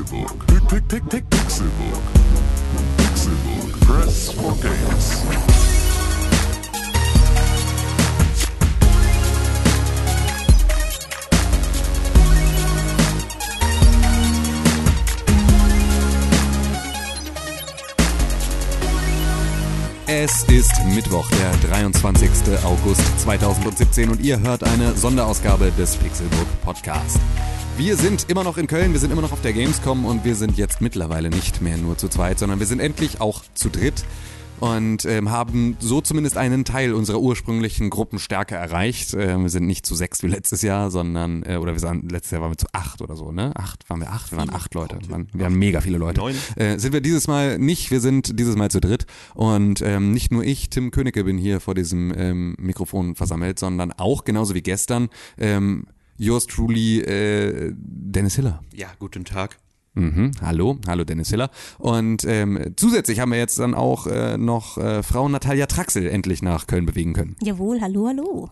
Pixelbook. Pick, pick, pick, Pixelbook. Pixelbook. Press for games. Es ist Mittwoch, der 23. August 2017 und ihr hört eine Sonderausgabe des Pixelbook Podcast. Wir sind immer noch in Köln, wir sind immer noch auf der Gamescom und wir sind jetzt mittlerweile nicht mehr nur zu zweit, sondern wir sind endlich auch zu dritt und ähm, haben so zumindest einen Teil unserer ursprünglichen Gruppenstärke erreicht. Äh, wir sind nicht zu sechs wie letztes Jahr, sondern, äh, oder wir waren, letztes Jahr waren wir zu acht oder so, ne? Acht, waren wir acht? Wir waren acht Leute. Wir waren, wir waren mega viele Leute. Neun. Äh, sind wir dieses Mal nicht, wir sind dieses Mal zu dritt und ähm, nicht nur ich, Tim Königke, bin hier vor diesem ähm, Mikrofon versammelt, sondern auch, genauso wie gestern, ähm, yours truly, äh, Dennis Hiller. Ja, guten Tag. Mhm, hallo, hallo Dennis Hiller. Und ähm, zusätzlich haben wir jetzt dann auch äh, noch äh, Frau Natalia Traxel endlich nach Köln bewegen können. Jawohl, hallo, hallo.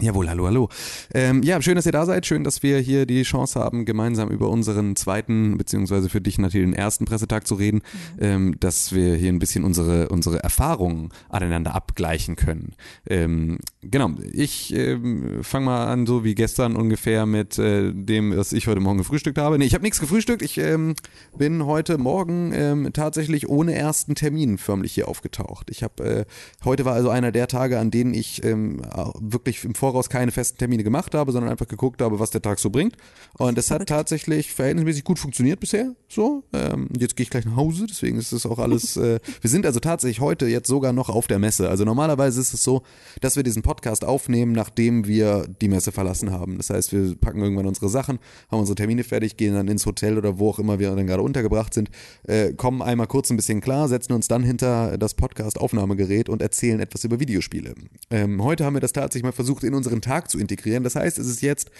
Jawohl, hallo, hallo. Ähm, ja, schön, dass ihr da seid. Schön, dass wir hier die Chance haben, gemeinsam über unseren zweiten, beziehungsweise für dich natürlich den ersten Pressetag zu reden, ähm, dass wir hier ein bisschen unsere, unsere Erfahrungen aneinander abgleichen können. Ähm, genau, ich ähm, fange mal an, so wie gestern ungefähr mit äh, dem, was ich heute Morgen gefrühstückt habe. Nee, ich habe nichts gefrühstückt. Ich ähm, bin heute Morgen ähm, tatsächlich ohne ersten Termin förmlich hier aufgetaucht. Ich habe, äh, heute war also einer der Tage, an denen ich ähm, wirklich im Voraus keine festen Termine gemacht habe, sondern einfach geguckt habe, was der Tag so bringt. Und es hat tatsächlich verhältnismäßig gut funktioniert bisher. So, ähm, jetzt gehe ich gleich nach Hause, deswegen ist es auch alles. Äh, wir sind also tatsächlich heute jetzt sogar noch auf der Messe. Also normalerweise ist es so, dass wir diesen Podcast aufnehmen, nachdem wir die Messe verlassen haben. Das heißt, wir packen irgendwann unsere Sachen, haben unsere Termine fertig, gehen dann ins Hotel oder wo auch immer wir dann gerade untergebracht sind, äh, kommen einmal kurz ein bisschen klar, setzen uns dann hinter das Podcast-Aufnahmegerät und erzählen etwas über Videospiele. Ähm, heute haben wir das tatsächlich mal versucht, in unseren Tag zu integrieren. Das heißt, es ist jetzt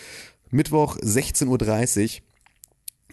Mittwoch 16.30 Uhr.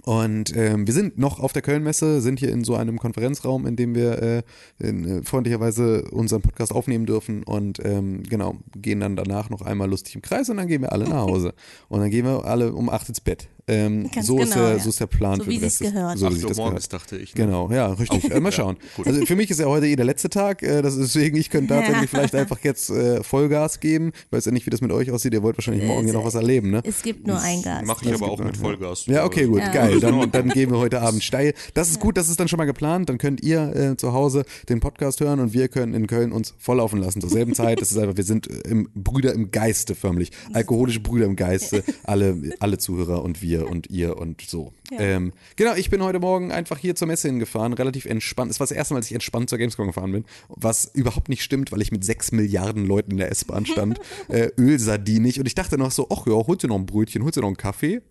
Und ähm, wir sind noch auf der Kölnmesse, sind hier in so einem Konferenzraum, in dem wir äh, in, äh, freundlicherweise unseren Podcast aufnehmen dürfen und ähm, genau, gehen dann danach noch einmal lustig im Kreis und dann gehen wir alle nach Hause. Und dann gehen wir alle um acht ins Bett. Ähm, so, ist genau, der, ja. so ist der Plan So für wie den Rest. gehört. So wie Uhr das morgens, gehört. dachte ich. ne? Genau, ja, richtig. Äh, mal schauen. gut. Also für mich ist ja heute eh der letzte Tag, äh, das ist deswegen, ich könnte tatsächlich vielleicht einfach jetzt äh, Vollgas geben. Ich weiß ja nicht, wie das mit euch aussieht, ihr wollt wahrscheinlich morgen hier noch was erleben, ne? Es gibt nur ein Gas. Mache ich aber auch mit Vollgas. Ja, okay, gut, Ja. geil. Dann, dann gehen wir heute Abend steil. Das ist gut, das ist dann schon mal geplant. Dann könnt ihr äh, zu Hause den Podcast hören und wir können in Köln uns volllaufen lassen zur selben Zeit. Das ist einfach, wir sind äh, im, Brüder im Geiste förmlich. Alkoholische Brüder im Geiste. Alle, alle Zuhörer und wir und ihr und so. Ähm, genau, ich bin heute Morgen einfach hier zur Messe hingefahren, relativ entspannt. Es war das erste Mal, dass ich entspannt zur Gamescom gefahren bin, was überhaupt nicht stimmt, weil ich mit sechs Milliarden Leuten in der S-Bahn stand, äh, ölsardinig und ich dachte noch so, ach ja, holst du noch ein Brötchen, holst du noch einen Kaffee?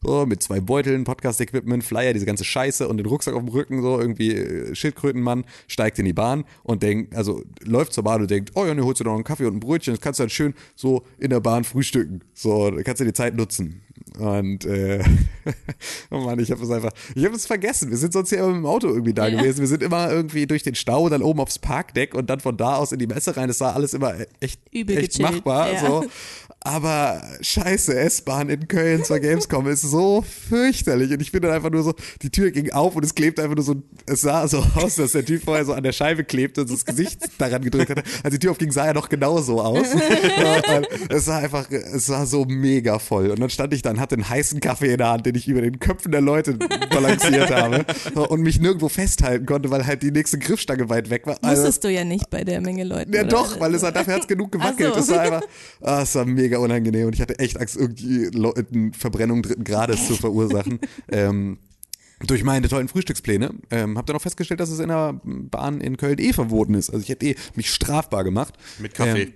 So, mit zwei Beuteln, Podcast-Equipment, Flyer, diese ganze Scheiße und den Rucksack auf dem Rücken, so irgendwie äh, Schildkrötenmann, steigt in die Bahn und denkt, also läuft zur Bahn und denkt, oh ja, ne, holst du noch einen Kaffee und ein Brötchen, das kannst du dann schön so in der Bahn frühstücken. So, kannst du die Zeit nutzen. Und äh, oh Mann, ich habe es einfach, ich habe es vergessen. Wir sind sonst ja immer dem Auto irgendwie da Ja. gewesen. Wir sind immer irgendwie durch den Stau, dann oben aufs Parkdeck und dann von da aus in die Messe rein. Das war alles immer echt, Übel echt gechillt, machbar. ja. So. Aber scheiße, S-Bahn in Köln zur Gamescom ist so fürchterlich. Und ich bin dann einfach nur so, die Tür ging auf und es klebte einfach nur so, es sah so aus, dass der Typ vorher so an der Scheibe klebte und so das Gesicht daran gedrückt hatte. Als die Tür aufging, sah er noch genauso aus. Es war einfach, es war so mega voll. Und dann stand ich dann, hatte einen heißen Kaffee in der Hand, den ich über den Köpfen der Leute balanciert habe und mich nirgendwo festhalten konnte, weil halt die nächste Griffstange weit weg war. Also, Musstest du ja nicht bei der Menge Leuten. ja oder? doch, weil es hat, dafür hat es genug gewackelt. So. Das war einfach, ah, es war mega unangenehm und ich hatte echt Angst, irgendwie Leuten Verbrennung dritten Grades zu verursachen. ähm, durch meine tollen Frühstückspläne. Ähm, hab dann auch festgestellt, dass es in der Bahn in Köln eh verboten ist. Also ich hätte eh mich strafbar gemacht. Mit Kaffee. Ähm,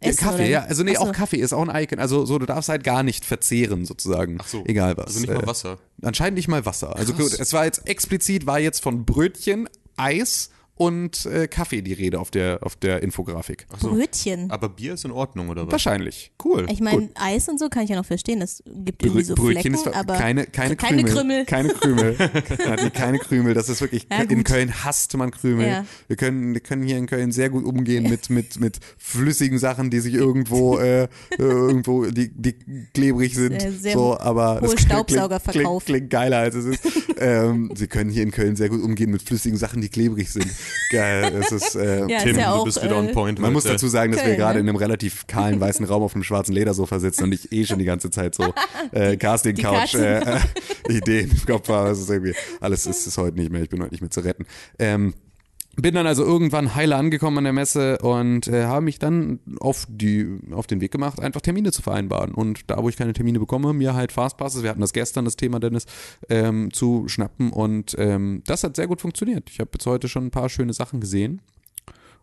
Essen oder Kaffee, nicht? ja. Also nee, so. auch Kaffee ist auch ein Icon. Also so, du darfst halt gar nicht verzehren sozusagen. Ach so. Egal was. Also nicht mal Äh, Wasser. Anscheinend nicht mal Wasser. Also Krass. gut, es war jetzt explizit, war jetzt von Brötchen, Eis und äh, Kaffee die Rede auf der, auf der Infografik. Brötchen. Aber Bier ist in Ordnung, oder was? Wahrscheinlich. Cool. Ich meine, Eis und so kann ich ja noch verstehen. Das gibt irgendwie so Brötchen Flecken, ist aber keine, keine, keine Krümel. Krümel. Keine Krümel. Die keine Krümel. Das ist wirklich, Ja, in. Köln hasst man Krümel. Ja. Wir, können, wir können hier in Köln sehr gut umgehen mit, mit, mit flüssigen Sachen, die sich irgendwo, äh, äh, irgendwo, die, die klebrig sind. Sehr- sehr so, aber hohe das klingt- Staubsauger klingt, verkaufen. klingt, klingt geiler als es ist. ähm, sie können hier in Köln sehr gut umgehen mit flüssigen Sachen, die klebrig sind. Geil. Es ist, äh, Ja, Tim, ist ja du auch, bist wieder on äh, point. man muss heute. dazu sagen, dass wir Köln, gerade ne? in einem relativ kahlen weißen Raum auf einem schwarzen Ledersofa sitzen und ich eh schon die ganze Zeit so äh, Casting-Couch die äh, äh, Ideen im Kopf habe. Es ist irgendwie, alles ist, ist heute nicht mehr, ich bin heute nicht mehr zu retten. Ähm, bin dann also irgendwann heile angekommen an der Messe und äh, habe mich dann auf, die, auf den Weg gemacht, einfach Termine zu vereinbaren. Und da, wo ich keine Termine bekomme, mir halt Fastpasses, wir hatten das gestern, das Thema Dennis, ähm, zu schnappen. Und ähm, das hat sehr gut funktioniert. Ich habe jetzt heute schon ein paar schöne Sachen gesehen.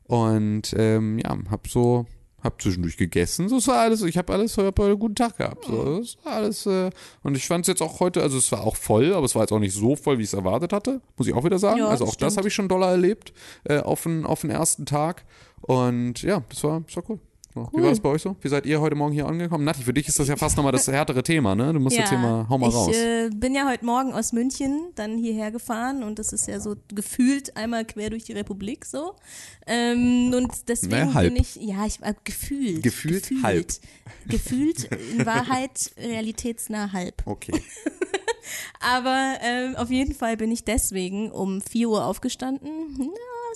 Und ähm, ja, hab so, hab zwischendurch gegessen. So es war alles, ich habe alles, hab einen guten Tag gehabt. So, das war alles, äh, und ich fand es jetzt auch heute, also es war auch voll, aber es war jetzt auch nicht so voll, wie ich es erwartet hatte, muss ich auch wieder sagen. Ja, also das auch das stimmt. habe ich schon doller erlebt äh, auf, den, auf den ersten Tag. Und ja, das war, das war cool. Wie Cool. war das bei euch so? Wie seid ihr heute Morgen hier angekommen? Nati, für dich ist das ja fast nochmal das härtere Thema, ne? Du musst jetzt hier mal, hau mal ich raus. äh, bin ja heute Morgen aus München dann hierher gefahren und das ist ja so gefühlt einmal quer durch die Republik so. Ähm, und deswegen halb. bin ich, ja, ich äh, gefühlt. Gefühlt halb. Gefühlt, in Wahrheit realitätsnah halb. Okay. Aber ähm, auf jeden Fall bin ich deswegen um 4 Uhr aufgestanden. Na,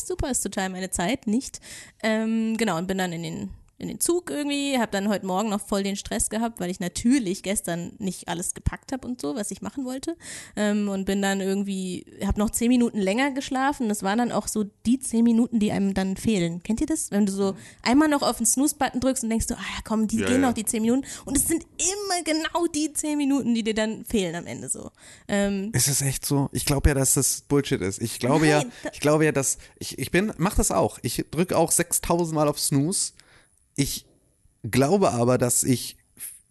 super, ist total meine Zeit, nicht? Ähm, genau, und bin dann in den in den Zug irgendwie, habe dann heute Morgen noch voll den Stress gehabt, weil ich natürlich gestern nicht alles gepackt habe und so, was ich machen wollte. Ähm, und bin dann irgendwie, habe noch zehn Minuten länger geschlafen. Das waren dann auch so die zehn Minuten, die einem dann fehlen. Kennt ihr das? Wenn du so einmal noch auf den Snooze-Button drückst und denkst du, ah ja, komm, die Ja, gehen ja. noch die zehn Minuten. Und es sind immer genau die zehn Minuten, die dir dann fehlen am Ende so. Ähm, Ist es echt so? Ich glaube ja, dass das Bullshit ist. Ich glaube ja, Nein, da- ich glaube ja, dass ich, ich bin, mach das auch. Ich drücke auch 6000 Mal auf Snooze. Ich glaube aber, dass ich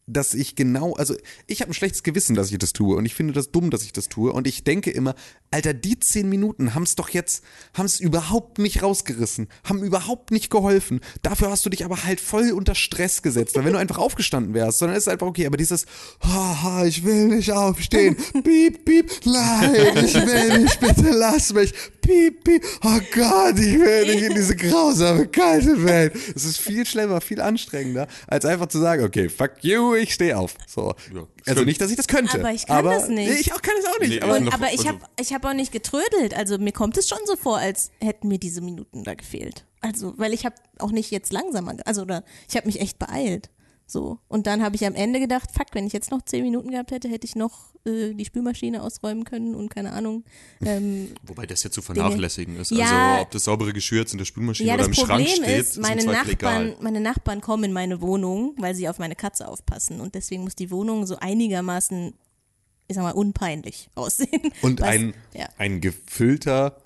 dass ich genau, also ich habe ein schlechtes Gewissen, dass ich das tue. Und ich finde das dumm, dass ich das tue. Und ich denke immer, Alter, die zehn Minuten haben es doch jetzt, haben es überhaupt nicht rausgerissen, haben überhaupt nicht geholfen. Dafür hast du dich aber halt voll unter Stress gesetzt, weil wenn du einfach aufgestanden wärst, dann ist es einfach okay, aber dieses, haha, ich will nicht aufstehen, piep, piep, nein, ich will nicht, bitte lass mich, piep, piep, oh Gott, ich will nicht in diese grausame, kalte Welt. Es ist viel schlimmer, viel anstrengender, als einfach zu sagen, okay, fuck you, ich stehe auf. So. Ja, also nicht, dass ich das könnte. Aber ich kann das nicht. Ich auch kann es auch nicht. Nee, aber ich Und, aber ich also- habe ich hab auch nicht getrödelt. Also mir kommt es schon so vor, als hätten mir diese Minuten da gefehlt. Also, weil ich habe auch nicht jetzt langsamer, also oder ich habe mich echt beeilt. So. Und dann habe ich am Ende gedacht, fuck, wenn ich jetzt noch zehn Minuten gehabt hätte, hätte ich noch äh, die Spülmaschine ausräumen können und keine Ahnung. Ähm, Wobei das ja zu vernachlässigen ist. Ja. also ob das saubere Geschirr jetzt in der Spülmaschine ja, oder im Schrank Problem steht, ist, meine Zweifel Nachbarn, egal. meine Nachbarn kommen in meine Wohnung, weil sie auf meine Katze aufpassen. Und deswegen muss die Wohnung so einigermaßen, ich sag mal, unpeinlich aussehen. Und Was- ein, ja. ein gefüllter,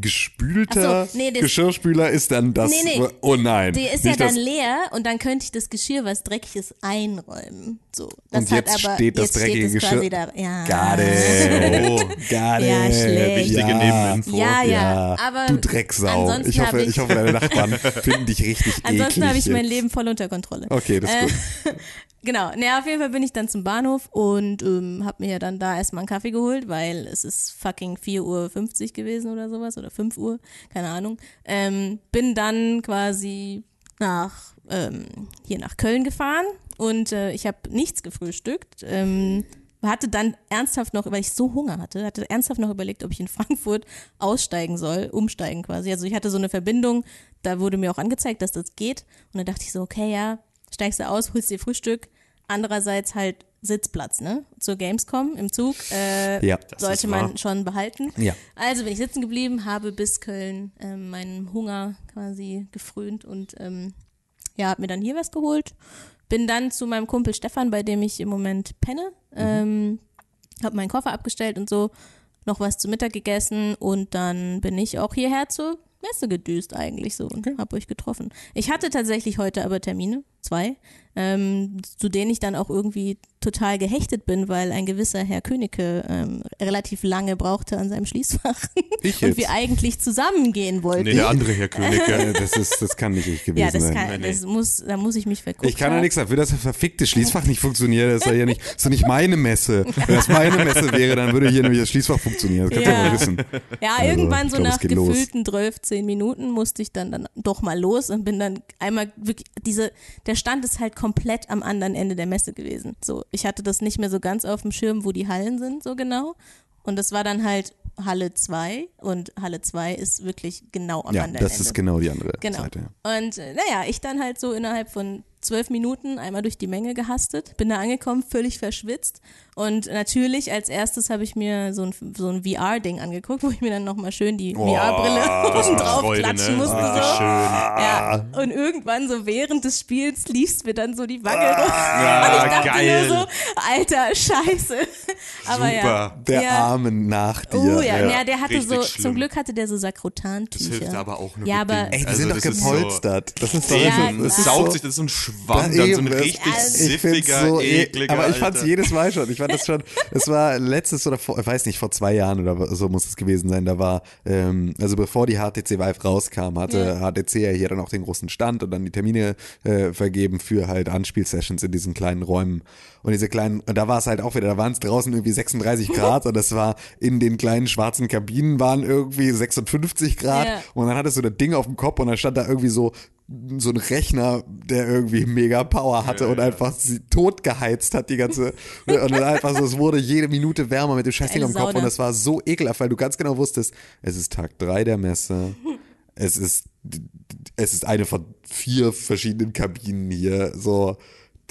gespülter so, nee, das- Geschirrspüler ist dann das. Nee, nee. Oh nein. Die ist ja dann das, leer und dann könnte ich das Geschirr, was dreckig ist, einräumen. So. Das Und hat jetzt aber, steht das jetzt dreckige steht quasi Geschirr- da. Ja. Got it. Oh, Got Ja, it. schlecht. wichtige ja. Nebeninfo. Ja, ja, Ja, aber du Drecksau. ansonsten Ich hoffe, ich, ich- hoffe, deine Nachbarn finden dich richtig Ansonsten eklig. habe ich mein. Leben voll unter Kontrolle. Okay, das ist Äh, gut. Genau, naja, auf jeden Fall bin ich dann zum Bahnhof und ähm, habe mir dann da erstmal einen Kaffee geholt, weil es ist fucking 4.50 Uhr gewesen oder sowas oder 5 Uhr, keine Ahnung. Ähm, bin dann quasi nach ähm, hier nach Köln gefahren und äh, ich habe nichts gefrühstückt. Ähm, hatte dann ernsthaft noch, weil ich so Hunger hatte, hatte ernsthaft noch überlegt, ob ich in Frankfurt aussteigen soll, umsteigen quasi. Also ich hatte so eine Verbindung, da wurde mir auch angezeigt, dass das geht. Und dann dachte ich so, okay, ja, steigst du aus, holst dir Frühstück. Andererseits halt Sitzplatz, ne? Zur Gamescom im Zug. Äh, Ja. Das sollte man schon behalten. Ja. Also bin ich sitzen geblieben, habe bis Köln ähm, meinen Hunger quasi gefrönt und ähm, ja, habe mir dann hier was geholt. Bin dann zu meinem Kumpel Stefan, bei dem ich im Moment penne. Ähm, habe meinen Koffer abgestellt und so, noch was zu Mittag gegessen und dann bin ich auch hierher zur Messe gedüst eigentlich so und habe euch getroffen. Ich hatte tatsächlich heute aber Termine, zwei. Ähm, zu denen ich dann auch irgendwie total gehechtet bin, weil ein gewisser Herr Königke ähm, relativ lange brauchte an seinem Schließfach Ich und wir eigentlich zusammengehen wollten. Nee, der andere Herr König. Äh, das, ist, das kann nicht ich gewesen ja, das sein. kann, nee. das muss, da muss ich mich vergucken. Ich kann ja nichts dafür, dass das verfickte Schließfach nicht funktioniert. Das ist ja hier nicht, das ist nicht meine Messe. Wenn das meine Messe wäre, dann würde hier nämlich das Schließfach funktionieren. Das kannst du ja mal wissen. Ja, Also, irgendwann so glaub, es nach gefühlten 12, 10 Minuten musste ich dann, dann doch mal los und bin dann einmal wirklich, diese, der Stand ist halt komplett am anderen Ende der Messe gewesen. So, ich hatte das nicht mehr so ganz auf dem Schirm, wo die Hallen sind, so genau. Und das war dann halt Halle 2 und Halle 2 ist wirklich genau am Ja, anderen das Ende. ist genau die andere Genau. Seite. ja. Und äh, naja, ich dann halt so innerhalb von zwölf Minuten einmal durch die Menge gehastet, bin da angekommen, völlig verschwitzt. Und natürlich als erstes habe ich mir so ein, so ein VR-Ding angeguckt, wo ich mir dann nochmal schön die VR-Brille Das oben drauf Freude, klatschen ne? musste. So. schön. Ja. Und irgendwann so während des Spiels lief's mir dann so die Wange. Ja, Und ich dachte geil. nur so, alter Scheiße. Aber ja. Super. Der ja. Armen nach dir. Oh ja, Ja, ja, der hatte richtig so, schlimm. zum Glück hatte der so Das Sakrotantücher. hilft aber auch nur Ja, aber. Ey, die Also sind doch das ist so- gepolstert. Das ist doch Ja, so, Das das saugt so, sich, das ist so ein Schwamm, Da dann so ein richtig siffiger, so e- ekliger. Aber ich fand's Alter. jedes Mal schon. Ich fand das schon, es war letztes oder vor, ich weiß nicht, vor zwei Jahren oder so muss es gewesen sein. Da war, ähm, also bevor die HTC Vive rauskam, hatte HTC ja hier dann auch den großen Stand und dann die Termine äh, vergeben für halt Anspielsessions in diesen kleinen Räumen. Und diese kleinen, und da war es halt auch wieder, da waren es draußen irgendwie 36 Grad und das war in den kleinen schwarzen Kabinen waren irgendwie 56 Grad Ja. und dann hattest du das Ding auf dem Kopf und dann stand da irgendwie so so ein Rechner, der irgendwie mega Power hatte und einfach sie tot geheizt hat, die ganze, und dann einfach so, es wurde jede Minute wärmer mit dem Scheißding am Kopf Sauna. und das war so ekelhaft, weil du ganz genau wusstest, es ist Tag drei der Messe, es ist, es ist eine von vier verschiedenen Kabinen hier, so,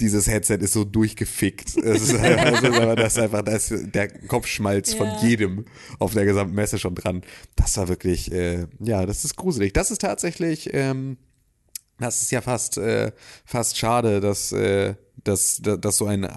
dieses Headset ist so durchgefickt. Es ist einfach, es ist das ist einfach das ist der Kopfschmalz von Ja. jedem auf der gesamten Messe schon dran. Das war wirklich, äh, ja, das ist gruselig. Das ist tatsächlich, ähm, das ist ja fast, äh, fast schade, dass, äh, dass, dass, so ein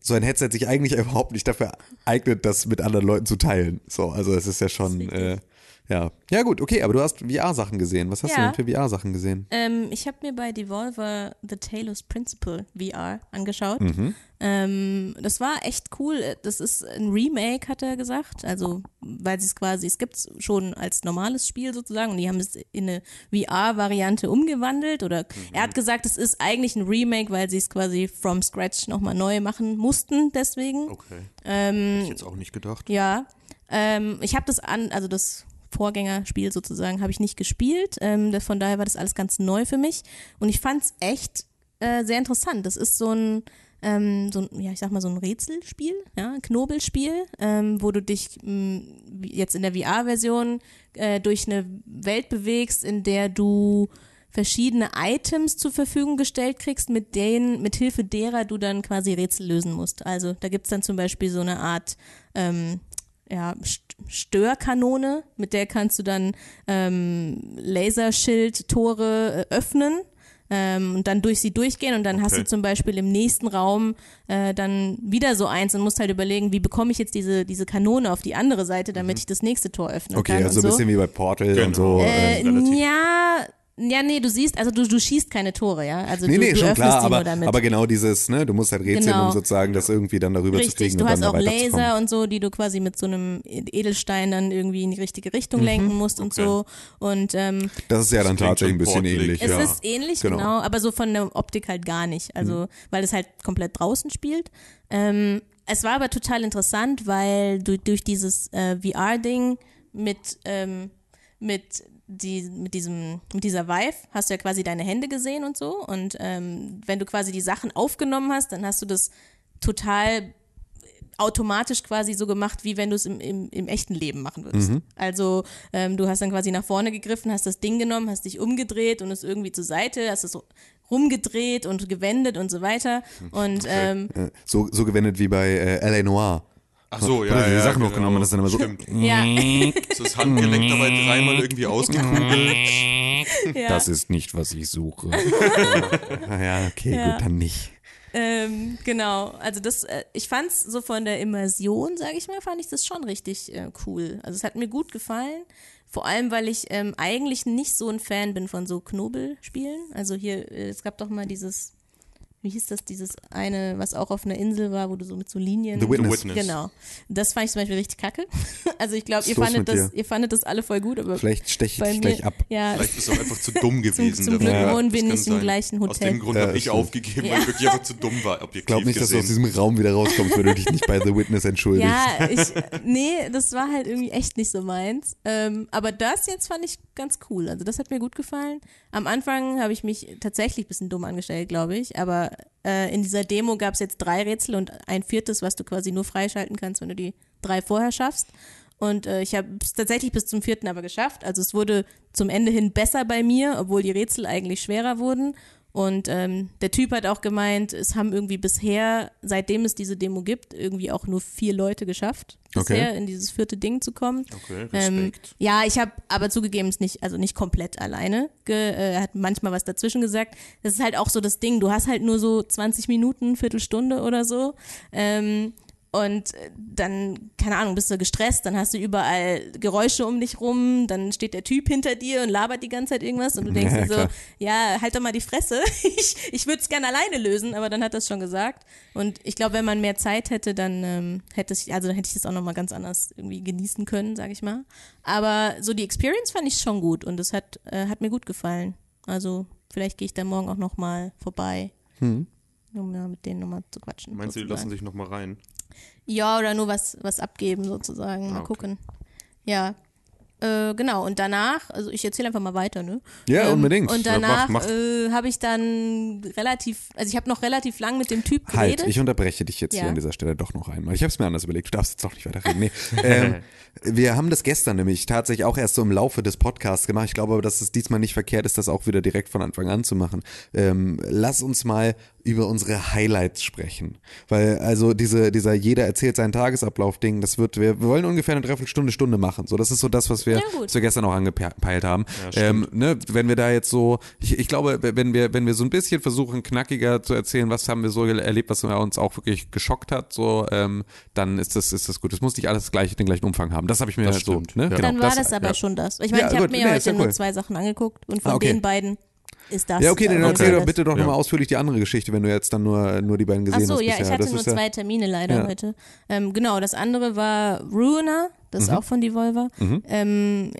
so ein Headset sich eigentlich überhaupt nicht dafür eignet, das mit anderen Leuten zu teilen. So, also es ist ja schon, richtig. äh, ja. Ja gut, okay, aber du hast VR-Sachen gesehen. Was hast Ja. du denn für VR-Sachen gesehen? Ähm, ich habe mir bei Devolver The Talos Principle VR angeschaut. Mhm. Ähm, das war echt cool. Das ist ein Remake, hat er gesagt. Also, weil sie es quasi, es gibt es schon als normales Spiel sozusagen und die haben es in eine VR-Variante umgewandelt. Oder er hat gesagt, es ist eigentlich ein Remake, weil sie es quasi from scratch nochmal neu machen mussten, deswegen. Okay. Ähm, Hätte ich jetzt auch nicht gedacht. ja, ähm, ich habe das an, also das Vorgängerspiel sozusagen habe ich nicht gespielt. Ähm, von daher war das alles ganz neu für mich und ich fand es echt äh, sehr interessant. Das ist so ein ähm, so ein, ja, ich sag mal so ein Rätselspiel, ja, ein Knobelspiel, ähm, wo du dich mh, wie jetzt in der VR-Version äh, durch eine Welt bewegst, in der du verschiedene Items zur Verfügung gestellt kriegst, mit denen, mit Hilfe derer du dann quasi Rätsel lösen musst. Also da gibt's dann zum Beispiel so eine Art ähm, ja, Störkanone, mit der kannst du dann ähm, Laserschild-Tore äh, öffnen ähm, und dann durch sie durchgehen und dann hast Okay. du zum Beispiel im nächsten Raum äh, dann wieder so eins und musst halt überlegen, wie bekomme ich jetzt diese, diese Kanone auf die andere Seite, damit ich das nächste Tor öffnen Okay, also und ein so. bisschen wie bei Portal und Genau. so. Äh, relativ. ja, ja, nee, du siehst, also du, du schießt keine Tore, ja. Also Nee, du, nee, du schon öffnest klar, die nur aber, damit. aber genau dieses, ne, du musst halt rätseln, Genau. um sozusagen das irgendwie dann darüber zu Richtig, kriegen du und hast dann auch. Laser und so, die du quasi mit so einem Edelstein dann irgendwie in die richtige Richtung Mhm. lenken musst und Okay. so. Und ähm, Das ist ja dann tatsächlich ein bisschen ähnlich. es ja. ist ähnlich, Genau. Mhm. genau. aber so von der Optik halt gar nicht. Also, weil es halt komplett draußen spielt. Ähm, es war aber total interessant, weil du durch dieses äh, VR-Ding mit, ähm, mit, die, mit, diesem, mit dieser Vive hast du ja quasi deine Hände gesehen und so. Und ähm, wenn du quasi die Sachen aufgenommen hast, dann hast du das total automatisch quasi so gemacht, wie wenn du es im, im, im echten Leben machen würdest. Also ähm, du hast dann quasi nach vorne gegriffen, hast das Ding genommen, hast dich umgedreht und es irgendwie zur Seite, hast es rumgedreht und gewendet und so weiter. Und ähm, Äh, so, so gewendet wie bei äh, L.A. Noir. Ach so, ja, Oder die ja, Sachen genau. hochgenommen und das dann immer so. Stimmt. ja, So das Handgelenk dabei dreimal irgendwie ausgekugelt. ja. Das ist nicht, was ich suche. Ja, okay, Ja. gut, dann nicht. Ähm, genau, also das, äh, ich fand's so von der Immersion, sage ich mal, fand ich das schon richtig äh, cool. Also es hat mir gut gefallen, vor allem, weil ich ähm, eigentlich nicht so ein Fan bin von so Knobelspielen. Also hier, äh, es gab doch mal dieses wie hieß das, dieses eine, was auch auf einer Insel war, wo du so mit so Linien. The Witness. Witness. Genau. Das fand ich zum Beispiel richtig kacke. Also ich glaube, ihr fandet das, ihr fandet das alle voll gut, aber Vielleicht steche ich gleich ab. ja, Vielleicht bist du auch einfach zu dumm gewesen. zum dafür. Glück wohnen Das wir nicht im gleichen Aus Hotel. dem Grund Ja, habe ich aufgegeben, Ja. weil ich wirklich einfach zu dumm war, objektiv Ich glaube nicht, dass du aus gesehen. diesem Raum wieder rauskommst, wenn du dich nicht bei The Witness entschuldigst. Ja, ich, nee, das war halt irgendwie echt nicht so meins. Ähm, aber das jetzt fand ich ganz cool. Also das hat mir gut gefallen. Am Anfang habe ich mich tatsächlich ein bisschen dumm angestellt, glaube ich. Aber äh, in dieser Demo gab es jetzt drei Rätsel und ein viertes, was du quasi nur freischalten kannst, wenn du die drei vorher schaffst. Und äh, ich habe es tatsächlich bis zum vierten aber geschafft. Also es wurde zum Ende hin besser bei mir, obwohl die Rätsel eigentlich schwerer wurden. Und ähm, der Typ hat auch gemeint, es haben irgendwie bisher, seitdem es diese Demo gibt, irgendwie auch nur vier Leute geschafft, bisher Okay. in dieses vierte Ding zu kommen. Okay, Ähm, Respekt. ja, ich habe aber zugegeben, es nicht, also nicht komplett alleine. Ge, äh, er hat manchmal was dazwischen gesagt. Das ist halt auch so das Ding. Du hast halt nur so 20 Minuten, Viertelstunde oder so. Ähm, und äh, dann, keine Ahnung, bist du gestresst, dann hast du überall Geräusche um dich rum, dann steht der Typ hinter dir und labert die ganze Zeit irgendwas und du denkst Ja, dir so, klar. ja, halt doch mal die Fresse. Ich, ich würde es gerne alleine lösen, aber dann hat er es schon gesagt. Und ich glaube, wenn man mehr Zeit hätte, dann ähm, hätte ich, also dann hätte ich das auch nochmal ganz anders irgendwie genießen können, sag ich mal. Aber so die Experience fand ich schon gut und es hat, äh, hat mir gut gefallen. Also vielleicht gehe ich da morgen auch nochmal vorbei. Um ja, mit denen nochmal zu quatschen. Meinst du, die lassen sich nochmal rein? Ja, oder nur was, was abgeben sozusagen. Mal Ah, okay. gucken. Ja. Äh, genau, und danach, also ich erzähle einfach mal weiter, ne? Ja, unbedingt. Und danach äh, habe ich dann relativ, also ich habe noch relativ lang mit dem Typ Halt, geredet. ich unterbreche dich jetzt Ja. hier an dieser Stelle doch noch einmal. Ich habe es mir anders überlegt. Du darfst jetzt doch nicht weiterreden. Nee. ähm, wir haben das gestern nämlich tatsächlich auch erst so im Laufe des Podcasts gemacht. Ich glaube aber, dass es diesmal nicht verkehrt ist, das auch wieder direkt von Anfang an zu machen. Ähm, lass uns mal über unsere Highlights sprechen. Weil also diese, dieser jeder erzählt seinen Tagesablauf-Ding, das wird, wir, wir wollen ungefähr eine Dreiviertelstunde, Stunde machen. So, das ist so das, was wir, Ja, was wir gestern auch angepeilt haben. stimmt. ähm, ne, wenn wir da jetzt so, ich, ich glaube, wenn wir, wenn wir so ein bisschen versuchen, knackiger zu erzählen, was haben wir so erlebt, was uns auch wirklich geschockt hat, so, ähm, dann ist das, ist das gut. Es muss nicht alles gleich, den gleichen Umfang haben. Das habe ich mir Das so, stimmt, ne? ja. Genau, dann war das, aber ja. schon das. Ich meine, Ja, ich habe mir nee, heute ja nur cool. zwei Sachen angeguckt und von Ah, okay. den beiden ist das. Ja, okay, dann äh, erzähl doch bitte doch Ja. nochmal ausführlich die andere Geschichte, wenn du jetzt dann nur, nur die beiden Ach gesehen so, hast ja, bisher. ich hatte das nur ja, zwei Termine leider Ja. heute. Ähm, genau, das andere war Ruiner, das Mhm. ist auch von Devolver. Ähm,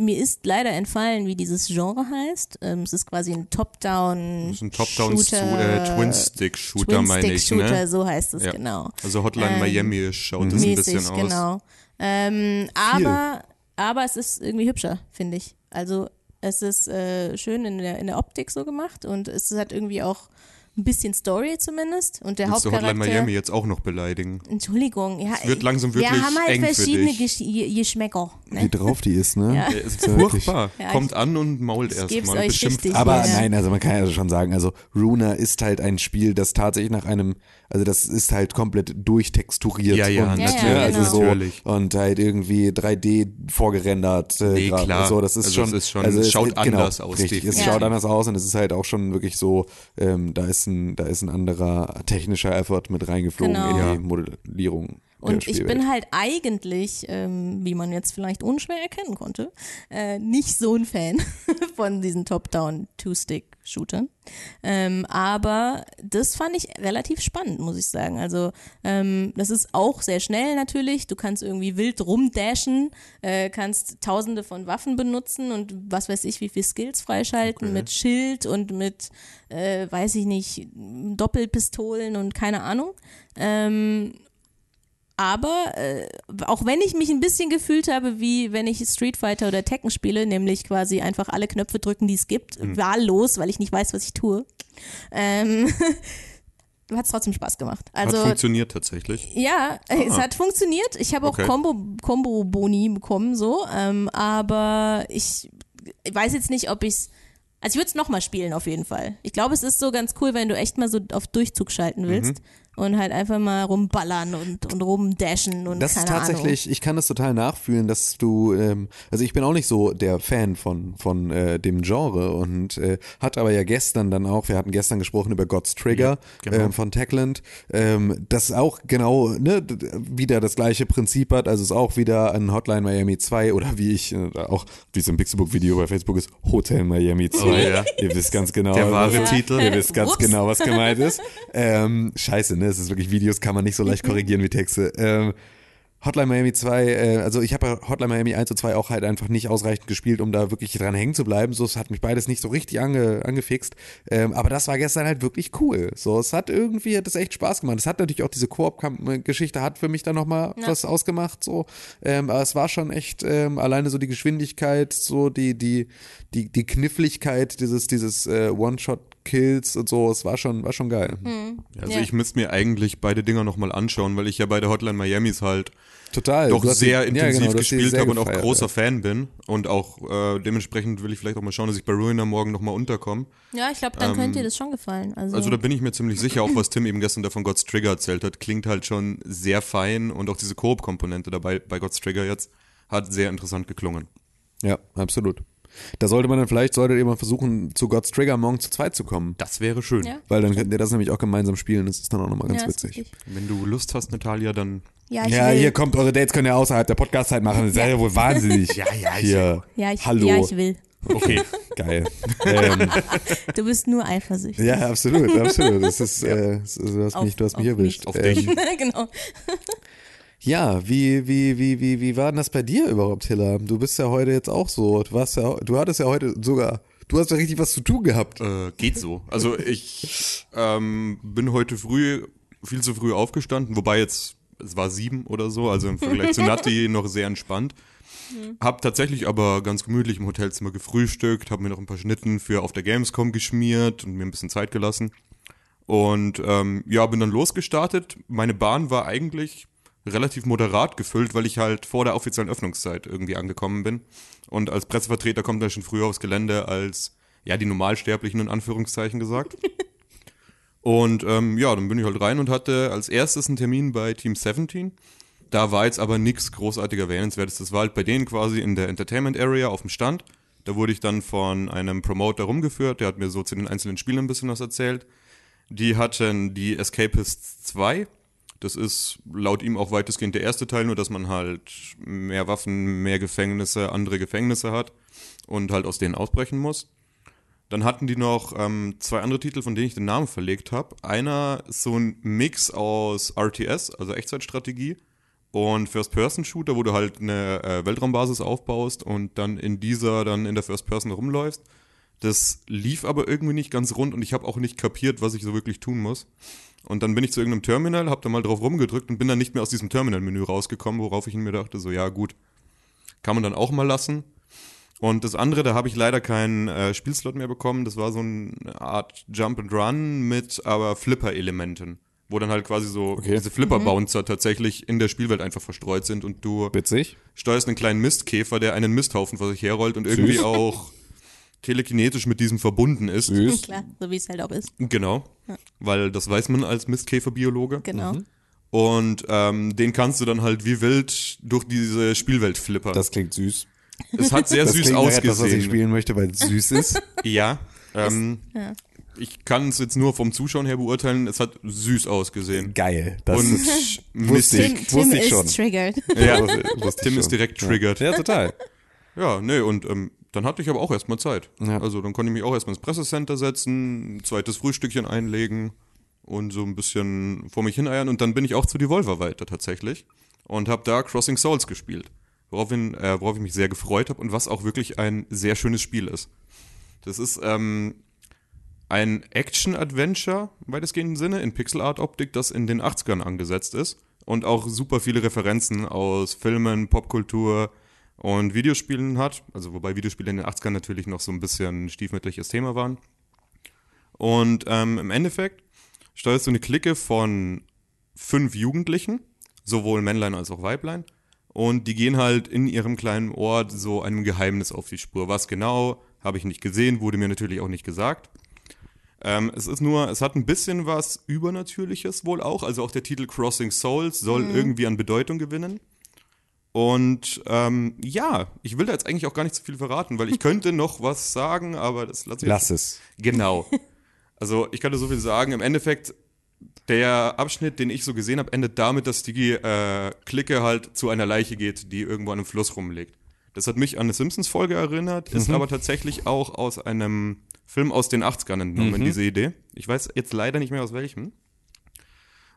mir ist leider entfallen, wie dieses Genre heißt. Ähm, es ist quasi ein Top-Down. Ist ein Top-Down-Twin-Stick-Shooter, Äh, meine ich, Twin-Stick-Shooter, ne? so heißt es, Ja. genau. Also Hotline Ähm, Miami schaut das ein Mäßig, bisschen aus. genau. Ähm, aber, aber es ist irgendwie hübscher, finde ich. Also es ist äh, schön in der, in der Optik so gemacht und es hat irgendwie auch ein bisschen Story zumindest. Und der Willst du Hotline Hauptcharakter. Miami jetzt auch noch beleidigen? Entschuldigung, ja. wird langsam Wir wirklich haben halt eng für verschiedene. Gesch Ge- Geschmäcker. wie Ne? drauf die ist, ne? Ja. Äh, ist ja wirklich- furchtbar. Ja, Kommt an und mault erstmal. euch Beschimpft richtig. Aber Ja. nein, also man kann ja schon sagen, also Runa ist halt ein Spiel, das tatsächlich nach einem, also das ist halt komplett durchtexturiert. Ja, ja, und, natürlich, ne, also so, natürlich. Und halt irgendwie 3D vorgerendert. Äh, Nee, grad. klar. So, das ist Also schon, es ist schon- also es es schaut genau, anders aus, Richtig, es definitiv. schaut Ja. anders aus und es ist halt auch schon wirklich so, ähm, da ist ein, da ist ein anderer technischer Effort mit reingeflogen Genau. in Ja. die Modellierung. Und ich bin halt eigentlich, ähm, wie man jetzt vielleicht unschwer erkennen konnte, äh, nicht so ein Fan von diesen Top-Down Two-Stick-Shootern. Ähm, aber das fand ich relativ spannend, muss ich sagen. Also ähm, das ist auch sehr schnell natürlich. Du kannst irgendwie wild rumdashen, äh, kannst tausende von Waffen benutzen und was weiß ich, wie viel Skills freischalten Okay. mit Schild und mit, äh, weiß ich nicht, Doppelpistolen und keine Ahnung. Ähm, aber äh, auch wenn ich mich ein bisschen gefühlt habe, wie wenn ich Street Fighter oder Tekken spiele, nämlich quasi einfach alle Knöpfe drücken, die es gibt, Mhm. wahllos, weil ich nicht weiß, was ich tue, ähm, hat es trotzdem Spaß gemacht. Hat Also funktioniert tatsächlich. ja, es Ah. hat funktioniert. Ich habe auch Okay. Combo, Combo-Boni bekommen, so. Ähm, aber ich, ich weiß jetzt nicht, ob ich's. Also ich würde es nochmal spielen auf jeden Fall. Ich glaube, es ist so ganz cool, wenn du echt mal so auf Durchzug schalten Mhm. Und halt einfach mal rumballern und, und rumdashen und Das keine ist tatsächlich, ich kann das total nachfühlen, dass du, ähm, also ich bin auch nicht so der Fan von, von äh, dem Genre und äh, hat aber ja gestern dann auch, wir hatten gestern gesprochen über God's Trigger Ja, genau. ähm, von Techland, ähm, das auch genau ne, wieder das gleiche Prinzip hat, also es ist auch wieder ein Hotline Miami 2 oder wie ich äh, auch, wie es im Pixelbook-Video bei Facebook ist, Hotel Miami 2. Oh, ja. Ihr wisst ganz genau. Der wahre Ja. Titel. Ihr wisst ganz Ups. genau, was gemeint ist. Ähm, scheiße, ne? Es ist wirklich Videos, kann man nicht so leicht korrigieren wie Texte. Ähm, Hotline Miami 2, äh, also ich habe Hotline Miami 1 und 2 auch halt einfach nicht ausreichend gespielt, um da wirklich dran hängen zu bleiben. So, es hat mich beides nicht so richtig ange, angefixt. Ähm, aber das war gestern halt wirklich cool. So, es hat irgendwie, hat es echt Spaß gemacht. Es hat natürlich auch diese Koop-Geschichte hat für mich dann nochmal Ja. was ausgemacht. So, ähm, aber es war schon echt ähm, alleine so die Geschwindigkeit, so die, die, die, die Kniffligkeit dieses, dieses äh, One-Shot-Kills und so, es war schon, war schon geil. Also Ja. ich müsste mir eigentlich beide Dinger nochmal anschauen, weil ich ja bei der Hotline Miamis halt Total. doch sehr die- ja, intensiv genau, hast die gespielt habe und auch gefeiert, großer ja. Fan bin. Und auch äh, dementsprechend will ich vielleicht auch mal schauen, dass ich bei Ruiner morgen nochmal unterkomme. Ja, ich glaube, dann könnte dir das schon gefallen. Also, Also da bin ich mir ziemlich sicher, auch was Tim eben gestern davon God's Trigger erzählt hat, klingt halt schon sehr fein und auch diese Koop-Komponente dabei bei God's Trigger jetzt hat sehr interessant geklungen. Ja, absolut. Da sollte man dann vielleicht, solltet ihr mal versuchen, zu God's Trigger morgen zu zweit zu kommen. Das wäre schön. ja, Weil dann könnt ihr das nämlich auch gemeinsam spielen. Das ist dann auch nochmal ganz ja, witzig. Wenn du Lust hast, Natalia, dann Ja, ich Ja, will. hier kommt, eure Dates könnt ihr außerhalb der Podcast-Zeit machen. Das ist ja wohl wahnsinnig. ja, ja, hier. ja, ich, Hallo. ja, ich will. okay. Geil. ähm, Du bist nur eifersüchtig. ja, absolut, absolut. Das ist, äh, du hast Auf- mich, du hast mich erwischt. mich. Auf dich. genau. Ja, wie, wie, wie, wie, wie war denn das bei dir überhaupt, Hilla? Du bist ja heute jetzt auch so. Du warst ja, du hattest ja heute sogar, du hast ja richtig was zu tun gehabt. Äh, geht so. Also ich ähm, bin heute früh viel zu früh aufgestanden, wobei jetzt, es war sieben oder so, also im Vergleich zu Nati noch sehr entspannt. Hab tatsächlich aber ganz gemütlich im Hotelzimmer gefrühstückt, hab mir noch ein paar Schnitten für auf der Gamescom geschmiert und mir ein bisschen Zeit gelassen. Und ähm, ja, bin dann losgestartet. Meine Bahn war eigentlich relativ moderat gefüllt, weil ich halt vor der offiziellen Öffnungszeit irgendwie angekommen bin. Und als Pressevertreter kommt er schon früher aufs Gelände als, ja, die Normalsterblichen in Anführungszeichen gesagt. Und ähm, ja, dann bin ich halt rein und hatte als erstes einen Termin bei Team 17. Da war jetzt aber nichts großartig erwähnenswertes. Das war halt bei denen quasi in der Entertainment Area auf dem Stand. Da wurde ich dann von einem Promoter rumgeführt, der hat mir so zu den einzelnen Spielen ein bisschen was erzählt. Die hatten die Escapists 2. Das ist laut ihm auch weitestgehend der erste Teil, nur dass man halt mehr Waffen, mehr Gefängnisse, andere Gefängnisse hat und halt aus denen ausbrechen muss. Dann hatten die noch ähm, zwei andere Titel, von denen ich den Namen verlegt habe. Einer ist so ein Mix aus RTS, also Echtzeitstrategie, und First-Person-Shooter, wo du halt eine äh, Weltraumbasis aufbaust und dann in dieser dann in der First-Person rumläufst. Das lief aber irgendwie nicht ganz rund und ich habe auch nicht kapiert, was ich so wirklich tun muss. Und dann bin ich zu irgendeinem Terminal, habe da mal drauf rumgedrückt und bin dann nicht mehr aus diesem Terminal-Menü rausgekommen, worauf ich mir dachte, so ja gut, kann man dann auch mal lassen. Und das andere, da habe ich leider keinen äh, Spielslot mehr bekommen. Das war so eine Art Jump and Run mit aber Flipper-Elementen, wo dann halt quasi so Okay. diese Flipper-Bouncer tatsächlich in der Spielwelt einfach verstreut sind und du Witzig. steuerst einen kleinen Mistkäfer, der einen Misthaufen vor sich herrollt und irgendwie Süß. auch telekinetisch mit diesem verbunden ist. Süß. Klar, so wie es halt auch ist. Genau, weil das weiß man als Mistkäferbiologe. Genau. Und ähm, den kannst du dann halt wie wild durch diese Spielwelt flippern. Das klingt süß. es hat sehr Das süß klingt nach etwas, was ich ausgesehen. spielen möchte, weil es süß ist. Ja. Ähm, Ja. Ich kann es jetzt nur vom Zuschauen her beurteilen. Es hat süß ausgesehen. Geil. Das und ist, mistig. Tim, Ich- wusste Tim ich ist schon. triggered. Ja, wusste Tim schon. ist direkt triggered. Ja, total. Ja, nee, und ähm, dann hatte ich aber auch erstmal Zeit. Ja. Also dann konnte ich mich auch erstmal ins Pressecenter setzen, ein zweites Frühstückchen einlegen und so ein bisschen vor mich hineiern. Und dann bin ich auch zu Devolver weiter tatsächlich und habe da Crossing Souls gespielt, woraufhin, äh, worauf ich mich sehr gefreut habe und was auch wirklich ein sehr schönes Spiel ist. Das ist ähm, ein Action-Adventure im weitestgehenden Sinne in Pixel-Art-Optik, das in den 80ern angesetzt ist und auch super viele Referenzen aus Filmen, Popkultur und Videospielen hat. Also wobei Videospiele in den 80ern natürlich noch so ein bisschen stiefmütterliches Thema waren. Und ähm, im Endeffekt steuerst du eine Clique von fünf Jugendlichen, sowohl Männlein als auch Weiblein. Und die gehen halt in ihrem kleinen Ort so einem Geheimnis auf die Spur. Was genau, habe ich nicht gesehen, wurde mir natürlich auch nicht gesagt. Ähm, es ist nur, es hat ein bisschen was Übernatürliches wohl auch. Also auch der Titel Crossing Souls soll irgendwie an Bedeutung gewinnen. Und ähm, ja, ich will da jetzt eigentlich auch gar nicht so viel verraten, weil ich könnte noch was sagen, aber das lasse ich Lass es. Genau. Also ich könnte so viel sagen. Im Endeffekt, der Abschnitt, den ich so gesehen habe, endet damit, dass die äh, Clique halt zu einer Leiche geht, die irgendwo an einem Fluss rumliegt. Das hat mich an eine Simpsons-Folge erinnert, ist aber tatsächlich auch aus einem Film aus den 80ern entnommen, diese Idee. Ich weiß jetzt leider nicht mehr aus welchem.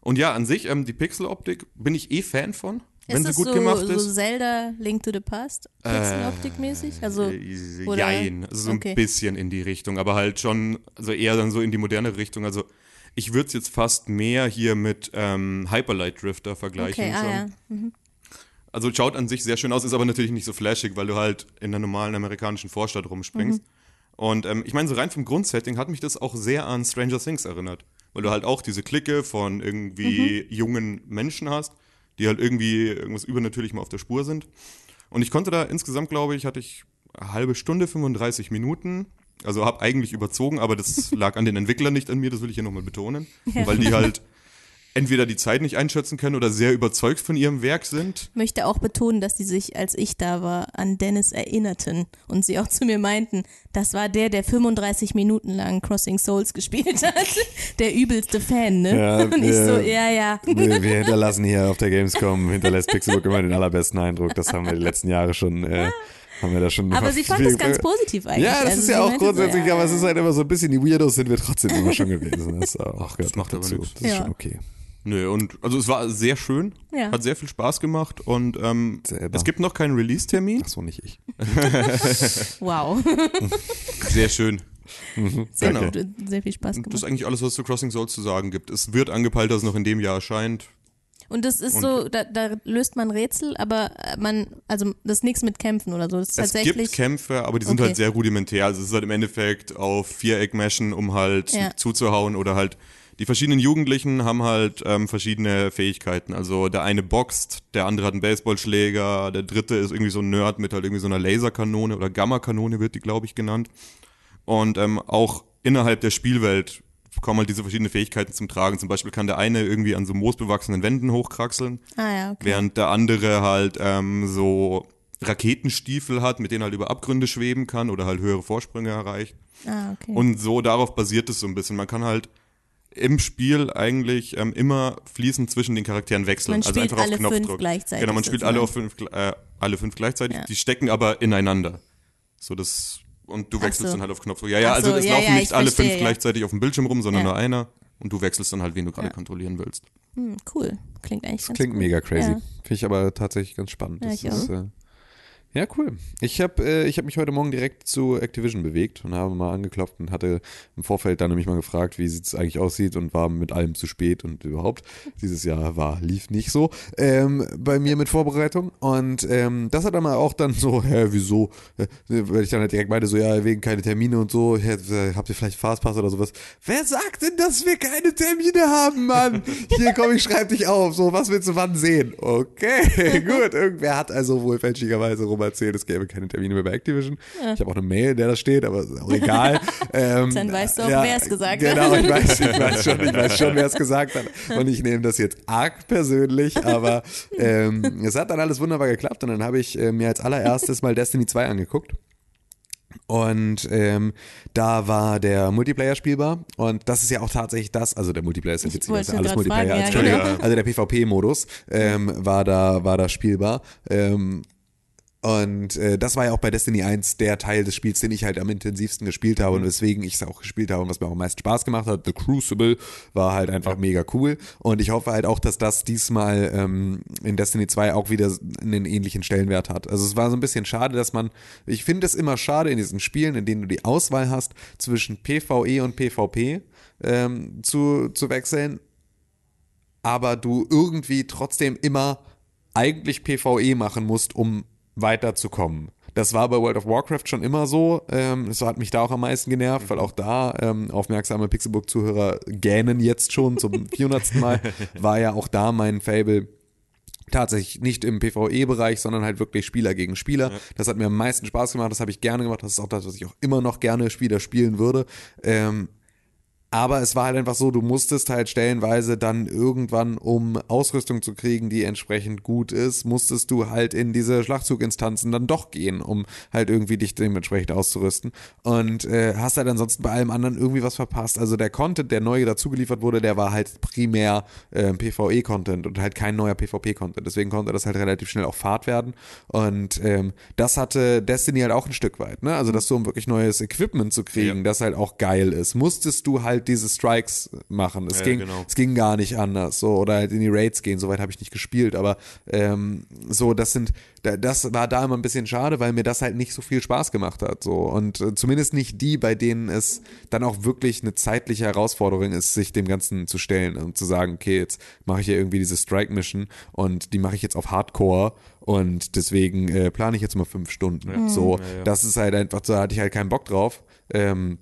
Und ja, an sich, ähm, die Pixeloptik bin ich eh Fan von, wenn ist sie das gut so, gemacht so ist. Zelda Link to the Past? Pixeloptik-mäßig? Also, Äh, oder- Jein, also so Okay. ein bisschen in die Richtung, aber halt schon, also eher dann so in die moderne Richtung. Also ich würde es jetzt fast mehr hier mit ähm, Hyperlight Drifter vergleichen. okay, schon. ah ja. Also schaut an sich sehr schön aus, ist aber natürlich nicht so flashig, weil du halt in der normalen amerikanischen Vorstadt rumspringst. Und ähm, ich meine, so rein vom Grundsetting hat mich das auch sehr an Stranger Things erinnert. Weil du halt auch diese Clique von irgendwie jungen Menschen hast, die halt irgendwie irgendwas übernatürlich mal auf der Spur sind. Und ich konnte da insgesamt, glaube ich, hatte ich eine halbe Stunde, 35 Minuten. Also habe eigentlich überzogen, aber das lag an den Entwicklern, nicht an mir, das will ich hier nochmal betonen. Weil die halt entweder die Zeit nicht einschätzen können oder sehr überzeugt von ihrem Werk sind. möchte auch betonen, dass sie sich, als ich da war, an Dennis erinnerten und sie auch zu mir meinten, das war der, der 35 Minuten lang Crossing Souls gespielt hat. Der übelste Fan, ne? Ja, und ich so, wir- ja, ja. Wir, wir hinterlassen hier auf der Gamescom, hinterlässt Pixelbook immer den allerbesten Eindruck. Das haben wir die letzten Jahre schon, äh, haben wir da schon. Aber sie fand das ganz positiv eigentlich. Ja, das Also ist ja auch meinte so, grundsätzlich, ja, aber es ist halt immer so ein bisschen, die Weirdos sind wir trotzdem immer schon gewesen. Das, auch, gehört macht dazu. Das ist Ja. schon okay. Nö, und also es war sehr schön, Ja. hat sehr viel Spaß gemacht und ähm, es gibt noch keinen Release-Termin. Ach so, nicht ich. Wow. Sehr schön. Sehr Genau. gut, sehr viel Spaß Und das ist gemacht. eigentlich alles, was zu Crossing Souls zu sagen gibt. Es wird angepeilt, dass es noch in dem Jahr erscheint. Und das ist Und- so, da, da löst man Rätsel, aber man, also das ist nichts mit Kämpfen oder so. Das ist Es tatsächlich. gibt Kämpfe, aber die sind Okay. halt sehr rudimentär. Also es ist halt im Endeffekt auf Viereck mashen, um halt Ja. zuzuhauen oder halt die verschiedenen Jugendlichen haben halt ähm, verschiedene Fähigkeiten. Also der eine boxt, der andere hat einen Baseballschläger, der dritte ist irgendwie so ein Nerd mit halt irgendwie so einer Laserkanone oder Gammakanone wird die, glaube ich, genannt. Und ähm, auch innerhalb der Spielwelt kommen halt diese verschiedenen Fähigkeiten zum Tragen. Zum Beispiel kann der eine irgendwie an so moosbewachsenen Wänden hochkraxeln, ah ja, okay. während der andere halt ähm, so Raketenstiefel hat, mit denen halt über Abgründe schweben kann oder halt höhere Vorsprünge erreicht. Ah, okay. Und so darauf basiert es so ein bisschen. Man kann halt im Spiel eigentlich ähm, immer fließend zwischen den Charakteren wechseln. Man also spielt einfach alle auf fünf Knopfdruck. gleichzeitig Genau, man spielt alle auf fünf, äh, alle fünf gleichzeitig. Ja. Die stecken aber ineinander. So das und du wechselst so. dann halt auf Knopfdruck. Ja, ja, also so, es ja, laufen ja, nicht ich alle verstehe, fünf ja. gleichzeitig auf dem Bildschirm rum, sondern Ja. nur einer. Und du wechselst dann halt, wen du gerade Ja. kontrollieren willst. Hm, cool. Klingt eigentlich ganz Klingt gut. mega crazy. Ja. Finde ich aber tatsächlich ganz spannend. Ja, Das ich ist, äh, ja, cool. Ich habe äh, hab mich heute Morgen direkt zu Activision bewegt und habe mal angeklopft und hatte im Vorfeld dann nämlich mal gefragt, wie es eigentlich aussieht und war mit allem zu spät und überhaupt. Dieses Jahr war, lief nicht so ähm, bei mir mit Vorbereitung. Und ähm, das hat dann mal auch dann so, hä, wieso? Weil ich dann halt direkt meinte, so, ja, wegen keine Termine und so, hä, äh, habt ihr vielleicht Fastpass oder sowas? Wer sagt denn, dass wir keine Termine haben, Mann? Hier komm, ich schreib dich auf. So, was willst du wann sehen? Okay, gut. Irgendwer hat also wohl fälschlicherweise rum erzählt, es gäbe keine Termine mehr bei Activision. Ich habe auch eine Mail, in der das steht, aber ist auch egal. ähm, Dann weißt du auch, wer es gesagt hat. Genau, ich weiß, ich weiß schon, ich weiß schon, wer es gesagt hat. Und ich nehme das jetzt arg persönlich, aber ähm, es hat dann alles wunderbar geklappt und dann habe ich äh, mir als allererstes mal Destiny 2 angeguckt. Und ähm, da war der Multiplayer spielbar und das ist ja auch tatsächlich das, also der Multiplayer ist ja witzig, das ist wollte ja alles Multiplayer, fragen, ja, genau. also der PvP-Modus ähm, war da war da spielbar. Ähm, und äh, das war ja auch bei Destiny 1 der Teil des Spiels, den ich halt am intensivsten gespielt habe und weswegen ich es auch gespielt habe und was mir auch am meisten Spaß gemacht hat. The Crucible war halt einfach mega cool. Und ich hoffe halt auch, dass das diesmal ähm, in Destiny 2 auch wieder einen ähnlichen Stellenwert hat. Also es war so ein bisschen schade, dass man, ich finde es immer schade in diesen Spielen, in denen du die Auswahl hast, zwischen PvE und PvP ähm, zu, zu wechseln, aber du irgendwie trotzdem immer eigentlich PvE machen musst, um weiterzukommen. Das war bei World of Warcraft schon immer so. Ähm, das hat mich da auch am meisten genervt, weil auch da ähm, aufmerksame Pixelbook-Zuhörer gähnen jetzt schon zum 400. Mal. War ja auch da mein Fable tatsächlich nicht im PvE-Bereich, sondern halt wirklich Spieler gegen Spieler. Das hat mir am meisten Spaß gemacht, das habe ich gerne gemacht, das ist auch das, was ich auch immer noch gerne Spieler spielen würde. Ähm, Aber es war halt einfach so, du musstest halt stellenweise dann irgendwann, um Ausrüstung zu kriegen, die entsprechend gut ist, musstest du halt in diese Schlachtzug-Instanzen dann doch gehen, um halt irgendwie dich dementsprechend auszurüsten. Und äh, hast halt ansonsten bei allem anderen irgendwie was verpasst. Also der Content, der neu dazugeliefert wurde, der war halt primär äh, PvE-Content und halt kein neuer PvP-Content. Deswegen konnte das halt relativ schnell auch Fahrt werden. Und ähm, das hatte Destiny halt auch ein Stück weit. Ne? Also, dass du, um wirklich neues Equipment zu kriegen, Ja. das halt auch geil ist, musstest du halt diese Strikes machen. Es, Ja, ging, genau. es ging gar nicht anders. So, oder halt in die Raids gehen. Soweit habe ich nicht gespielt. Aber ähm, so, das sind, da- das war da immer ein bisschen schade, weil mir das halt nicht so viel Spaß gemacht hat. So. Und äh, zumindest nicht die, bei denen es dann auch wirklich eine zeitliche Herausforderung ist, sich dem Ganzen zu stellen und zu sagen, okay, jetzt mache ich hier irgendwie diese Strike-Mission und die mache ich jetzt auf Hardcore und deswegen äh, plane ich jetzt mal fünf Stunden. So, das ist halt einfach, da hatte ich halt keinen Bock drauf. Ähm,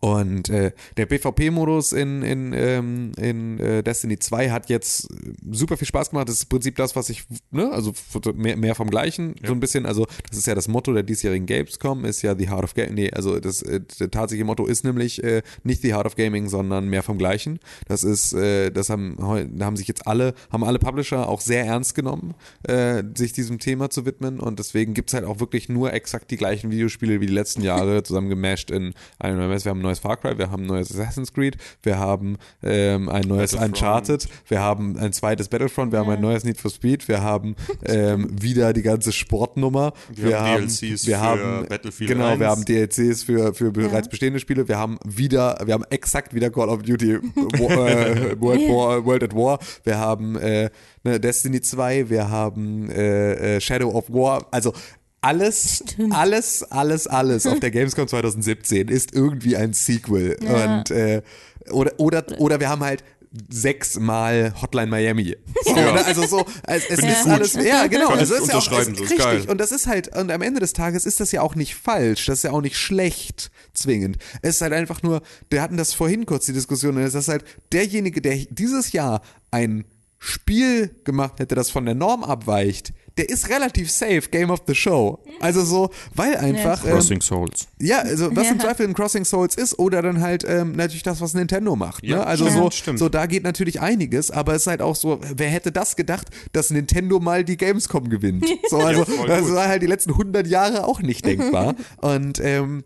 und äh, der PvP-Modus in, in, ähm, in äh, Destiny 2 hat jetzt super viel Spaß gemacht. Das ist im Prinzip das, was ich, ne, also mehr, mehr vom Gleichen, so ein bisschen. Also, das ist ja das Motto der diesjährigen Gamescom, ist ja The Heart of Gaming. Nee, also das, äh, tatsächliche Motto ist nämlich äh, nicht The Heart of Gaming, sondern mehr vom Gleichen. Das ist, äh, das haben, haben sich jetzt alle, haben alle Publisher auch sehr ernst genommen, äh, sich diesem Thema zu widmen. Und deswegen gibt's halt auch wirklich nur exakt die gleichen Videospiele wie die letzten Jahre zusammen gemasht in einem Wir haben ein neues Far Cry, wir haben ein neues Assassin's Creed, wir haben ähm, ein neues. Uncharted, wir haben ein zweites Battlefront, wir haben ein neues Need for Speed, wir haben ähm, wieder die ganze Sportnummer, wir, Wir haben haben DLCs wir für haben Battlefield genau, 1. wir haben DLCs für für bereits bestehende Spiele, wir haben wieder, wir haben exakt wieder Call of Duty War, äh, World, War, World at War, wir haben äh, ne, Destiny 2, wir haben äh, äh, Shadow of War, also alles, alles, alles, alles auf der Gamescom 2017 ist irgendwie ein Sequel. Ja. Und äh, oder, oder, oder wir haben halt sechsmal Hotline Miami. So, Ja. ne? Also so, es, es ist gut. alles, ja genau. Kann es ist ja auch, es, ist richtig. geil. Und das ist halt, und am Ende des Tages ist das ja auch nicht falsch, das ist ja auch nicht schlecht zwingend. Es ist halt einfach nur, wir hatten das vorhin kurz, die Diskussion, es ist halt derjenige, der dieses Jahr ein Spiel gemacht hätte, das von der Norm abweicht, der ist relativ safe Game of the Show. Also so, weil einfach, ähm, Crossing Souls. ja, also was im Ja. Zweifel in Crossing Souls ist oder dann halt ähm, natürlich das, was Nintendo macht. Ne? Ja, Also ja, so, stimmt. so, da geht natürlich einiges, aber es ist halt auch so, wer hätte das gedacht, dass Nintendo mal die Gamescom gewinnt? So, also das war halt die letzten 100 Jahre auch nicht denkbar. Und ähm,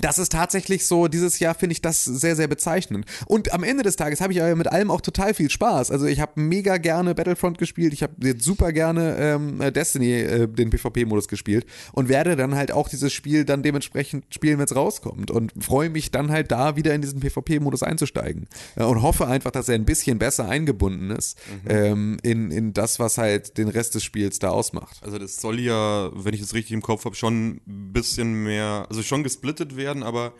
das ist tatsächlich so, dieses Jahr finde ich das sehr, sehr bezeichnend. Und am Ende des Tages habe ich aber mit allem auch total viel Spaß. Also ich habe mega gerne Battlefront gespielt, ich habe jetzt super gerne ähm, Destiny, äh, den PvP-Modus gespielt und werde dann halt auch dieses Spiel dann dementsprechend spielen, wenn es rauskommt und freue mich dann halt da wieder in diesen PvP-Modus einzusteigen. Äh, und hoffe einfach, dass er ein bisschen besser eingebunden ist ähm, in, in das, was halt den Rest des Spiels da ausmacht. Also das soll ja, wenn ich es richtig im Kopf habe, schon ein bisschen mehr, also schon gesplittet werden, aber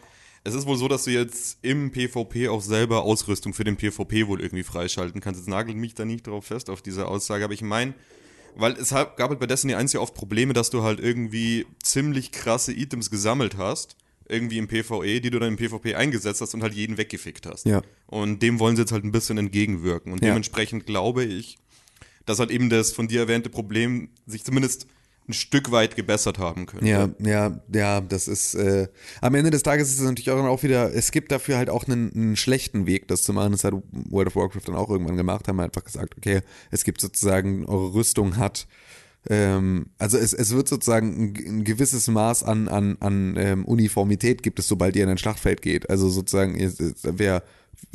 es ist wohl so, dass du jetzt im PvP auch selber Ausrüstung für den PvP wohl irgendwie freischalten kannst. Jetzt nagelt mich da nicht drauf fest, auf diese Aussage, aber ich meine, weil es gab halt bei Destiny 1 ja oft Probleme, dass du halt irgendwie ziemlich krasse Items gesammelt hast, irgendwie im PvE, die du dann im PvP eingesetzt hast und halt jeden weggefickt hast. Ja. Und dem wollen sie jetzt halt ein bisschen entgegenwirken. Und Ja. dementsprechend glaube ich, dass halt eben das von dir erwähnte Problem sich zumindest ein Stück weit gebessert haben könnte. Ja, ja, ja, das ist, äh, am Ende des Tages ist es natürlich auch, auch wieder, es gibt dafür halt auch einen, einen schlechten Weg, das zu machen. Das hat World of Warcraft dann auch irgendwann gemacht, haben einfach gesagt, okay, es gibt sozusagen, eure Rüstung hat, ähm, also es, es wird sozusagen ein, ein gewisses Maß an, an, an ähm, Uniformität gibt es, sobald ihr in ein Schlachtfeld geht. Also sozusagen, ihr, wer,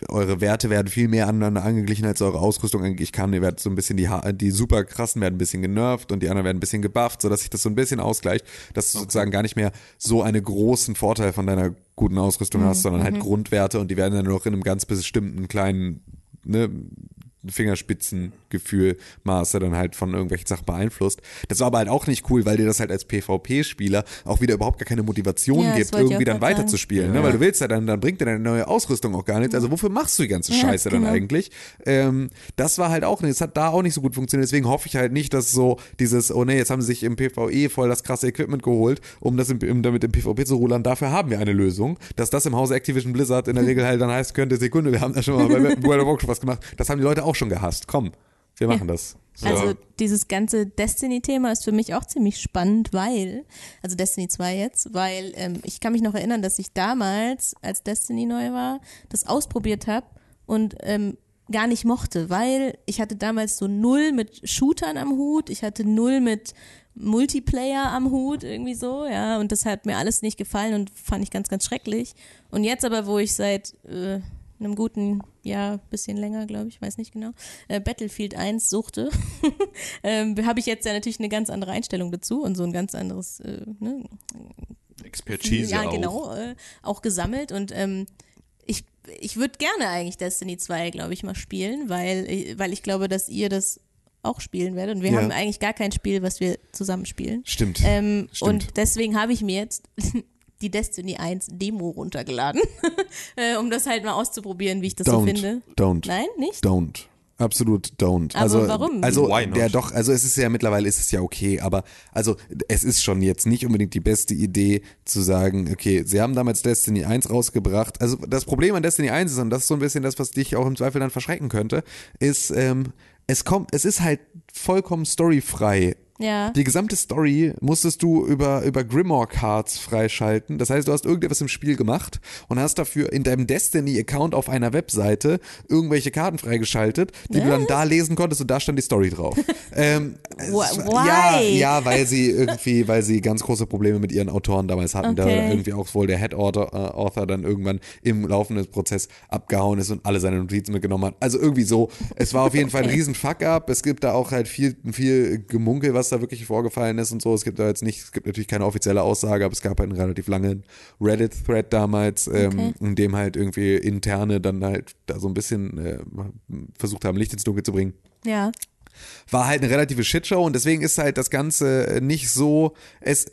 eure Werte werden viel mehr aneinander angeglichen, als eure Ausrüstung. Eigentlich kann. Ihr werdet so ein bisschen, die, die super krassen werden ein bisschen genervt und die anderen werden ein bisschen gebufft, sodass sich das so ein bisschen ausgleicht, dass du sozusagen gar nicht mehr so einen großen Vorteil von deiner guten Ausrüstung hast, sondern halt Grundwerte und die werden dann noch in einem ganz bestimmten kleinen, ne, Fingerspitzengefühl Maße dann halt von irgendwelchen Sachen beeinflusst. Das war aber halt auch nicht cool, weil dir das halt als PvP-Spieler auch wieder überhaupt gar keine Motivation Ja, das gibt, irgendwie dann weiterzuspielen. Ne? Weil du willst ja dann, dann bringt dir deine neue Ausrüstung auch gar nichts. Also wofür machst du die ganze Ja, Scheiße dann genau. eigentlich? Ähm, das war halt auch nicht, es hat da auch nicht so gut funktioniert. Deswegen hoffe ich halt nicht, dass so dieses, oh nee, jetzt haben sie sich im PvE voll das krasse Equipment geholt, um das im, im, damit im PvP zu rudern. Dafür haben wir eine Lösung. Dass das im Hause Activision Blizzard in der Regel halt dann heißt könnte, Sekunde, wir haben da schon mal bei World of Warcraft was gemacht. Das haben die Leute auch schon gehasst. Komm, wir machen das. So. Also dieses ganze Destiny-Thema ist für mich auch ziemlich spannend, weil, also Destiny 2 jetzt, weil ähm, ich kann mich noch erinnern, dass ich damals, als Destiny neu war, das ausprobiert habe und ähm, gar nicht mochte, weil ich hatte damals so null mit Shootern am Hut, ich hatte null mit Multiplayer am Hut, irgendwie so, ja, und das hat mir alles nicht gefallen und fand ich ganz, ganz schrecklich. Und jetzt aber, wo ich seit äh, einem guten Jahr, bisschen länger, glaube ich, weiß nicht genau, äh, Battlefield 1 suchte, ähm, habe ich jetzt ja natürlich eine ganz andere Einstellung dazu und so ein ganz anderes, äh, ne, Expertise ja, auch. genau, äh, auch gesammelt und ähm, ich, ich würde gerne eigentlich Destiny 2, glaube ich, mal spielen, weil, äh, weil ich glaube, dass ihr das auch spielen werdet und wir Ja. haben eigentlich gar kein Spiel, was wir zusammen spielen. Stimmt. Ähm, Stimmt. und deswegen habe ich mir jetzt die Destiny 1 Demo runtergeladen, äh, um das halt mal auszuprobieren, wie ich das so don't. finde. Don't. Nein, nicht? Don't. Absolut don't. Aber also, warum? Also, Why not? ja doch, also es ist ja mittlerweile ist es ja okay, aber also es ist schon jetzt nicht unbedingt die beste Idee zu sagen, okay, sie haben damals Destiny 1 rausgebracht. Also das Problem an Destiny 1 ist, und das ist so ein bisschen das, was dich auch im Zweifel dann verschrecken könnte, ist, ähm, es kommt, es ist halt vollkommen storyfrei. Ja. Die gesamte Story musstest du über, über Grimoire Cards freischalten. Das heißt, du hast irgendetwas im Spiel gemacht und hast dafür in deinem Destiny-Account auf einer Webseite irgendwelche Karten freigeschaltet, die du dann da lesen konntest und da stand die Story drauf. ähm, war- Ja, ja, weil sie irgendwie, weil sie ganz große Probleme mit ihren Autoren damals hatten, da Okay. irgendwie auch wohl der Head Author, äh, Author dann irgendwann im laufenden Prozess abgehauen ist und alle seine Notizen mitgenommen hat. Also irgendwie so. Es war auf jeden Fall ein riesen Fuck-up. Es gibt da auch halt viel, viel Gemunkel, was da wirklich vorgefallen ist und so. Es gibt da jetzt nicht, es gibt natürlich keine offizielle Aussage, aber es gab halt einen relativ langen Reddit-Thread damals, ähm, Okay. in dem halt irgendwie interne dann halt da so ein bisschen äh, versucht haben, Licht ins Dunkel zu bringen Ja. war halt eine relative Shitshow und deswegen ist halt das Ganze äh, nicht so, es,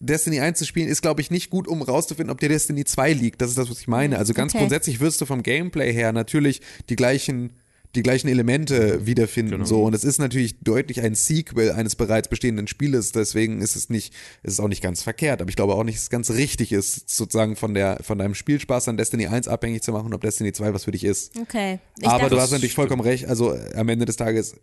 Destiny 1 zu spielen ist, glaube ich, nicht gut, um rauszufinden, ob dir Destiny 2 liegt. Das ist das, was ich meine. Also ganz Okay. grundsätzlich wirst du vom Gameplay her natürlich die gleichen die gleichen Elemente wiederfinden so. Und es ist natürlich deutlich ein Sequel eines bereits bestehenden Spieles deswegen ist es nicht es ist auch nicht ganz verkehrt. Aber ich glaube auch nicht dass es ganz richtig ist sozusagen von der von deinem Spielspaß an Destiny 1 abhängig zu machen ob Destiny 2 was für dich ist. Okay. Ich aber dachte, du hast natürlich vollkommen recht. Also äh, am Ende des Tages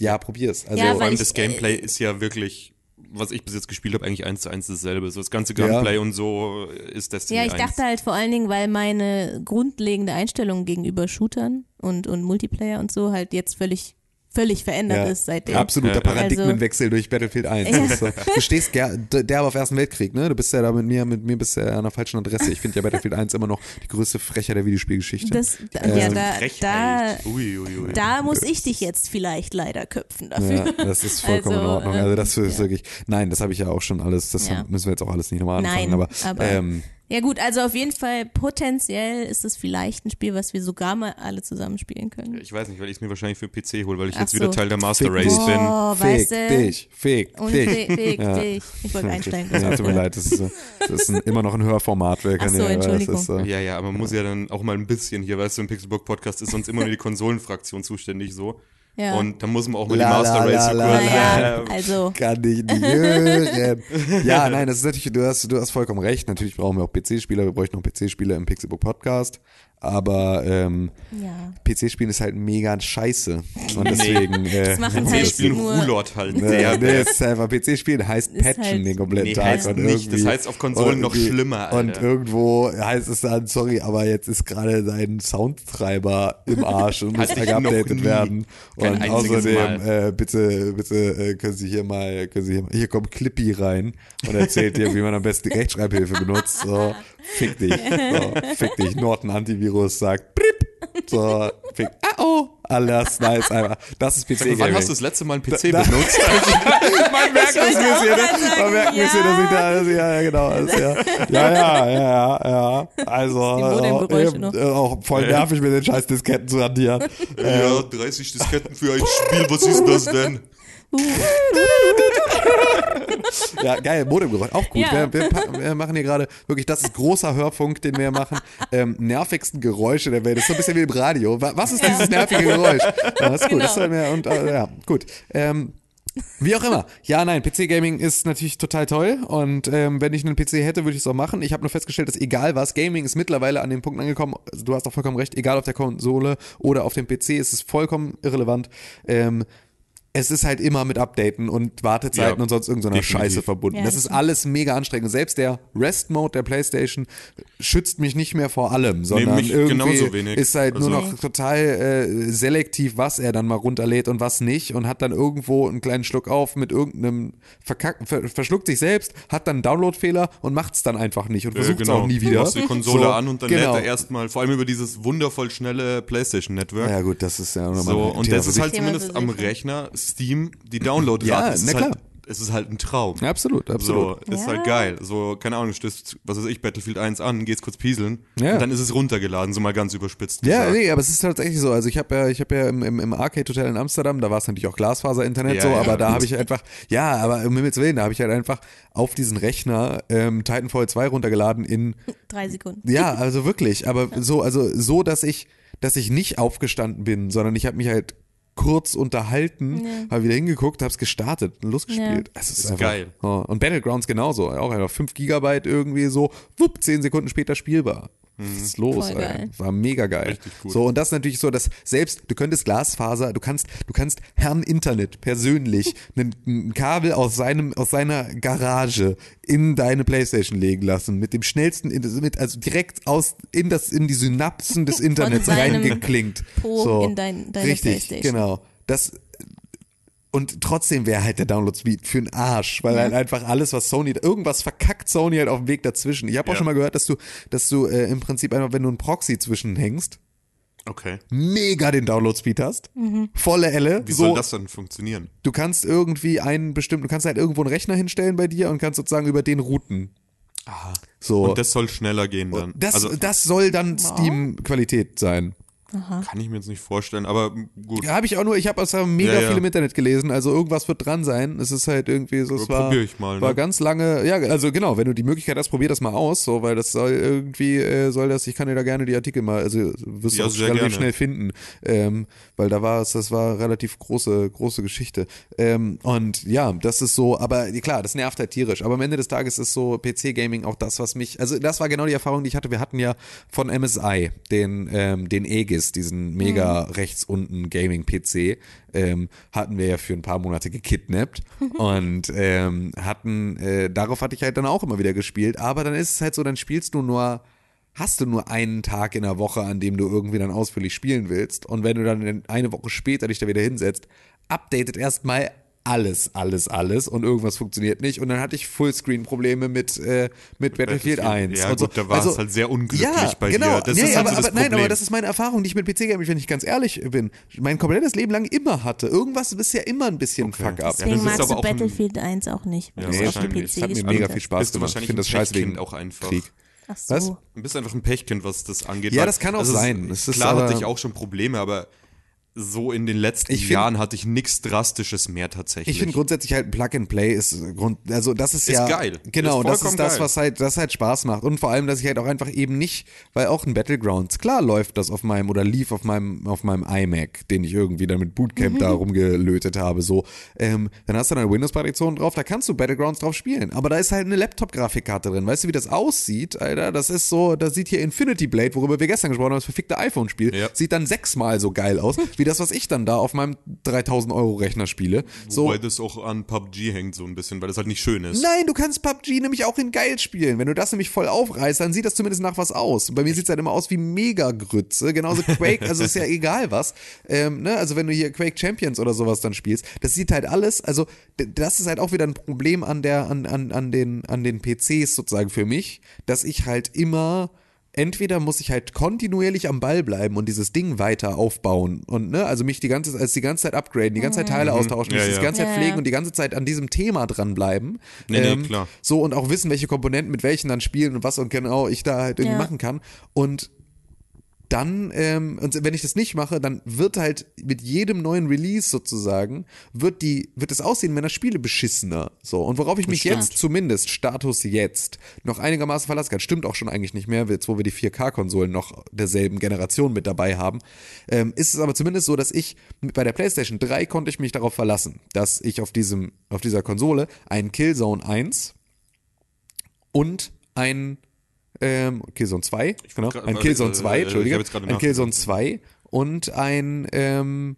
ja probier's. Also Ja, Vor weil allem ich, das äh, Gameplay ist ja wirklich, was ich bis jetzt gespielt habe, eigentlich eins zu eins dasselbe. So das ganze Gameplay und so ist Destiny Ja, ich 1. dachte halt vor allen Dingen, weil meine grundlegende Einstellung gegenüber Shootern und, und Multiplayer und so halt jetzt völlig, völlig verändert ist seitdem. Absoluter Ja, ja. Paradigmenwechsel durch Battlefield 1. Ja. So. Du stehst ger- derbe auf Ersten Weltkrieg, ne? Du bist ja da mit mir, mit mir bist du ja an der falschen Adresse. Ich finde ja Battlefield 1 immer noch die größte Frechheit der Videospielgeschichte. Das, da, Ähm, ja, da, da. Ui, ui, ui. da muss ich dich jetzt vielleicht leider köpfen dafür. ja, das ist vollkommen Also, in Ordnung. Also das ist ja. wirklich, nein, das habe ich ja auch schon alles, das Ja. müssen wir jetzt auch alles nicht nochmal anfangen. Nein, aber, aber- ähm, Ja gut, also auf jeden Fall potenziell ist es vielleicht ein Spiel, was wir sogar mal alle zusammen spielen können. Ich weiß nicht, weil ich es mir wahrscheinlich für PC hole, weil ich Ach jetzt wieder so. Teil der Master Fick Race dich. bin. Oh, fick weißt du? dich, fick Und dich. fick, fick Ja. dich. Ich wollte einsteigen. Ja, tut mir leid, das ist, so- das ist ein, immer noch ein Hörformat. Wer kann Ach so, ja, Entschuldigung. Das ist, äh, Ja, ja, aber man muss ja dann auch mal ein bisschen hier, weißt du, im Pixelbook Podcast ist sonst immer nur die Konsolenfraktion zuständig so. Ja. Und da muss man auch mal die La, la, Master Race la, la, Ähm, also Kann ich nicht hören. ja, nein, das ist natürlich, du hast, du hast vollkommen recht. Natürlich brauchen wir auch PC-Spieler, wir bräuchten auch PC-Spieler im Pixelbook Podcast. Aber ähm, ja. PC-Spielen ist halt mega scheiße. Und deswegen. Äh, Das machen PC halt Rulot halt. äh, Der, nee, es ist einfach PC-Spielen heißt Ist patchen halt- den kompletten Nee, Tag. heißt und nicht. Das heißt auf Konsolen noch schlimmer, Alter. Und irgendwo heißt es dann, sorry, aber jetzt ist gerade dein Soundtreiber im Arsch und muss geupdatet werden. Kein und außerdem, äh, bitte, bitte äh, können Sie hier mal, können Sie hier, mal, hier kommt Clippy rein und erzählt dir, wie man am besten die Rechtschreibhilfe benutzt. So, fick dich. So, fick dich. Norton Antivirus sagt, prip. So, fick, ah oh, alles nice, einfach. Das ist PC mal, wann Gaming. hast du das letzte Mal einen PC Da- benutzt? man merkt es ein auch bisschen, ne? man merkt ein bisschen, ja. dass ich da, also, ja, ja, genau, also, ja, ja, ja, ja, ja, also, Modemgeräusche eben, noch. äh, auch voll nervig mit den scheiß Disketten zu hantieren. ja, 30 Disketten für ein Spiel, was ist das denn? Ja, geil, Modemgeräusch, auch gut. Ja. Wir, wir, wir machen hier gerade wirklich, das ist großer Hörfunk, den wir machen. Ähm, nervigsten Geräusche der Welt. Das ist so ein bisschen wie im Radio. Wa- Was ist dieses nervige Geräusch? Ja, das ist gut. Das Genau. soll mir, und, äh, ja, gut. Ähm, Wie auch immer. Ja, nein, PC-Gaming ist natürlich total toll und ähm, wenn ich einen PC hätte, würde ich es auch machen. Ich habe nur festgestellt, dass egal was, Gaming ist mittlerweile an dem Punkt angekommen, du hast auch vollkommen recht, egal auf der Konsole oder auf dem PC, ist es vollkommen irrelevant. Ähm, es ist halt immer mit Updaten und Wartezeiten Ja, und sonst irgendeiner definitiv. Scheiße verbunden. Ja, das ist alles mega anstrengend. Und Selbst der Rest-Mode der Playstation schützt mich nicht mehr vor allem, sondern mich irgendwie genauso wenig. ist halt nur Also- noch total äh, selektiv, was er dann mal runterlädt und was nicht und hat dann irgendwo einen kleinen Schluck auf mit irgendeinem verkack, ver, verschluckt sich selbst, hat dann einen Downloadfehler und macht es dann einfach nicht und Äh, versucht es genau. auch nie wieder. Du machst die Konsole So, an und dann genau. lädt er erstmal, vor allem über dieses wundervoll schnelle PlayStation-Network. Ja gut, das ist ja nochmal So, und das ist halt Thema zumindest am sich, ja. Steam, die Downloadrate. Ja, es na ist klar. Halt, es ist halt ein Traum. Absolut, absolut. So, ist Ja. halt geil. So, keine Ahnung, du stößt, was weiß ich, Battlefield 1 an, gehst kurz pieseln Ja. und dann ist es runtergeladen, so mal ganz überspitzt Ja, gesagt. nee, aber es ist tatsächlich so. Also ich habe ja, ich habe ja im, im, im Arcade Hotel in Amsterdam, da war es natürlich auch Glasfaser-Internet Ja, so, ja, aber da habe ich einfach, ja, aber um Himmels Willen, da habe ich halt einfach auf diesen Rechner ähm, Titanfall 2 runtergeladen in, Drei Sekunden. ja, also wirklich, aber so, also so, dass ich, dass ich nicht aufgestanden bin, sondern ich habe mich halt kurz unterhalten, Ja. habe wieder hingeguckt, habe es gestartet und losgespielt. Es ist, Ist einfach, geil. Oh, und Battlegrounds genauso, auch einfach 5 Gigabyte irgendwie so, wupp, 10 Sekunden später spielbar. Was ist los, Voll ey? geil. War mega geil. Richtig gut. So, und das ist natürlich so, dass selbst, du könntest Glasfaser, du kannst, du kannst Herrn Internet persönlich ein, ein Kabel aus seinem, aus seiner Garage in deine Playstation legen lassen, mit dem schnellsten, mit, also direkt aus, in das, in die Synapsen des Internets. Po so. in dein- deine Richtig, Playstation. genau. Das, und trotzdem wäre halt der Download-Speed für einen Arsch, weil halt einfach alles, was Sony, irgendwas verkackt Sony halt auf dem Weg dazwischen. Ich habe auch Ja. schon mal gehört, dass du, dass du äh, im Prinzip einfach, wenn du einen Proxy zwischenhängst, Okay. mega den Download-Speed hast, volle Elle. Wie so, soll das dann funktionieren? Du kannst irgendwie einen bestimmten, du kannst halt irgendwo einen Rechner hinstellen bei dir und kannst sozusagen über den routen. Aha. So. Und das soll schneller gehen dann. das, also das soll dann Steam-Qualität sein. Kann ich mir jetzt nicht vorstellen, aber gut. Ja, habe ich auch nur, ich habe aus mega Ja, ja. viel im Internet gelesen, also irgendwas wird dran sein. Es ist halt irgendwie so, es Ja, war, probier ich mal, ne? war ganz lange, ja, also genau, wenn du die Möglichkeit hast, probier das mal aus, so, weil das soll irgendwie, äh, soll das, ich kann dir da gerne die Artikel mal, also wirst du Ja, auch sehr relativ gerne. schnell finden, ähm, weil da war es, das war relativ große, große Geschichte. Ähm, und ja, das ist so, aber klar, das nervt halt tierisch, aber am Ende des Tages ist so PC-Gaming auch das, was mich, also das war genau die Erfahrung, die ich hatte. Wir hatten ja von MSI den, ähm, den Aegis, diesen mega rechts unten Gaming-PC, ähm, hatten wir ja für ein paar Monate gekidnappt und ähm, hatten, äh, darauf hatte ich halt dann auch immer wieder gespielt, aber dann ist es halt so, dann spielst du nur hast du nur einen Tag in der Woche, an dem du irgendwie dann ausführlich spielen willst. Und wenn du dann eine Woche später dich da wieder hinsetzt, updatet erstmal alles, alles, alles und irgendwas funktioniert nicht. Und dann hatte ich Fullscreen-Probleme mit, äh, mit Battlefield 1. Ja, und so. gut, da war Also, es halt sehr unglücklich ja, bei genau. dir. Das nee, ist halt aber, so das aber, nein, aber das ist meine Erfahrung, die ich mit PC-Gaming, wenn ich ganz ehrlich bin, mein komplettes Leben lang immer hatte. Irgendwas ist ja immer ein bisschen Okay. Fuck-up. Ja, Deswegen das ist magst aber du auch ein- Battlefield 1 auch nicht, weil Ja, du es auf dem wahrscheinlich. PC Es hat mir mega viel Spaß gemacht. Ich wahrscheinlich finde das scheiße wegen auch einfach. Krieg. Ach so. Was? Du bist einfach ein Pechkind, was das angeht. Ja, das kann auch also sein. Es ist klar aber- hatte ich auch schon Probleme, aber so in den letzten find- Jahren hatte ich nichts Drastisches mehr tatsächlich. Ich finde grundsätzlich halt Plug and Play ist Grund, also das ist, Ist ja geil. Genau, Ist das ist das, geil. was halt das halt Spaß macht und vor allem, dass ich halt auch einfach eben nicht, weil auch ein Battlegrounds klar läuft das auf meinem oder lief auf meinem auf meinem iMac, den ich irgendwie dann mit Bootcamp da rumgelötet habe, so. Ähm, dann hast du da eine Windows-Partition drauf, da kannst du Battlegrounds drauf spielen, aber da ist halt eine Laptop-Grafikkarte drin. Weißt du, wie das aussieht, Alter? Das ist so, da sieht hier Infinity Blade, worüber wir gestern gesprochen haben, das verfickte iPhone-Spiel, Ja. sieht dann sechsmal so geil aus, wie das, was ich dann da auf meinem 3000 Euro Rechner spiele. So, Wobei das auch an PUBG hängt so ein bisschen, weil das halt nicht schön ist. Nein, du kannst PUBG nämlich auch in geil spielen. Wenn du das nämlich voll aufreißt, dann sieht das zumindest nach was aus. Bei mir sieht es halt immer aus wie Mega-Grütze. Genauso Quake, also ist ja egal was. Ähm, ne? Also wenn du hier Quake Champions oder sowas dann spielst, das sieht halt alles, also das ist halt auch wieder ein Problem an der, an, an, an den, an den PCs sozusagen für mich, dass ich halt immer entweder muss ich halt kontinuierlich am Ball bleiben und dieses Ding weiter aufbauen und ne, also mich die ganze also die ganze Zeit upgraden, die ganze Zeit Teile austauschen, Ja, mich ja. die ganze Zeit Ja, pflegen und die ganze Zeit an diesem Thema dranbleiben. Nee, nee, klar. So und auch wissen, welche Komponenten mit welchen dann spielen und was und genau ich da halt irgendwie Ja. machen kann. Und dann, ähm, und wenn ich das nicht mache, dann wird halt mit jedem neuen Release sozusagen, wird die, wird das Aussehen meiner Spiele beschissener. So. Und worauf ich mich stimmt. jetzt zumindest, Status jetzt, noch einigermaßen verlassen kann, stimmt auch schon eigentlich nicht mehr, jetzt wo wir die 4K-Konsolen noch derselben Generation mit dabei haben, ähm, ist es aber zumindest so, dass ich bei der PlayStation 3 konnte ich mich darauf verlassen, dass ich auf diesem, auf dieser Konsole einen Killzone 1 und ein ähm, Killzone 2, genau, grad- ein Killzone äh, 2, äh, Entschuldige, gerade ein Killzone 2 und ein ähm,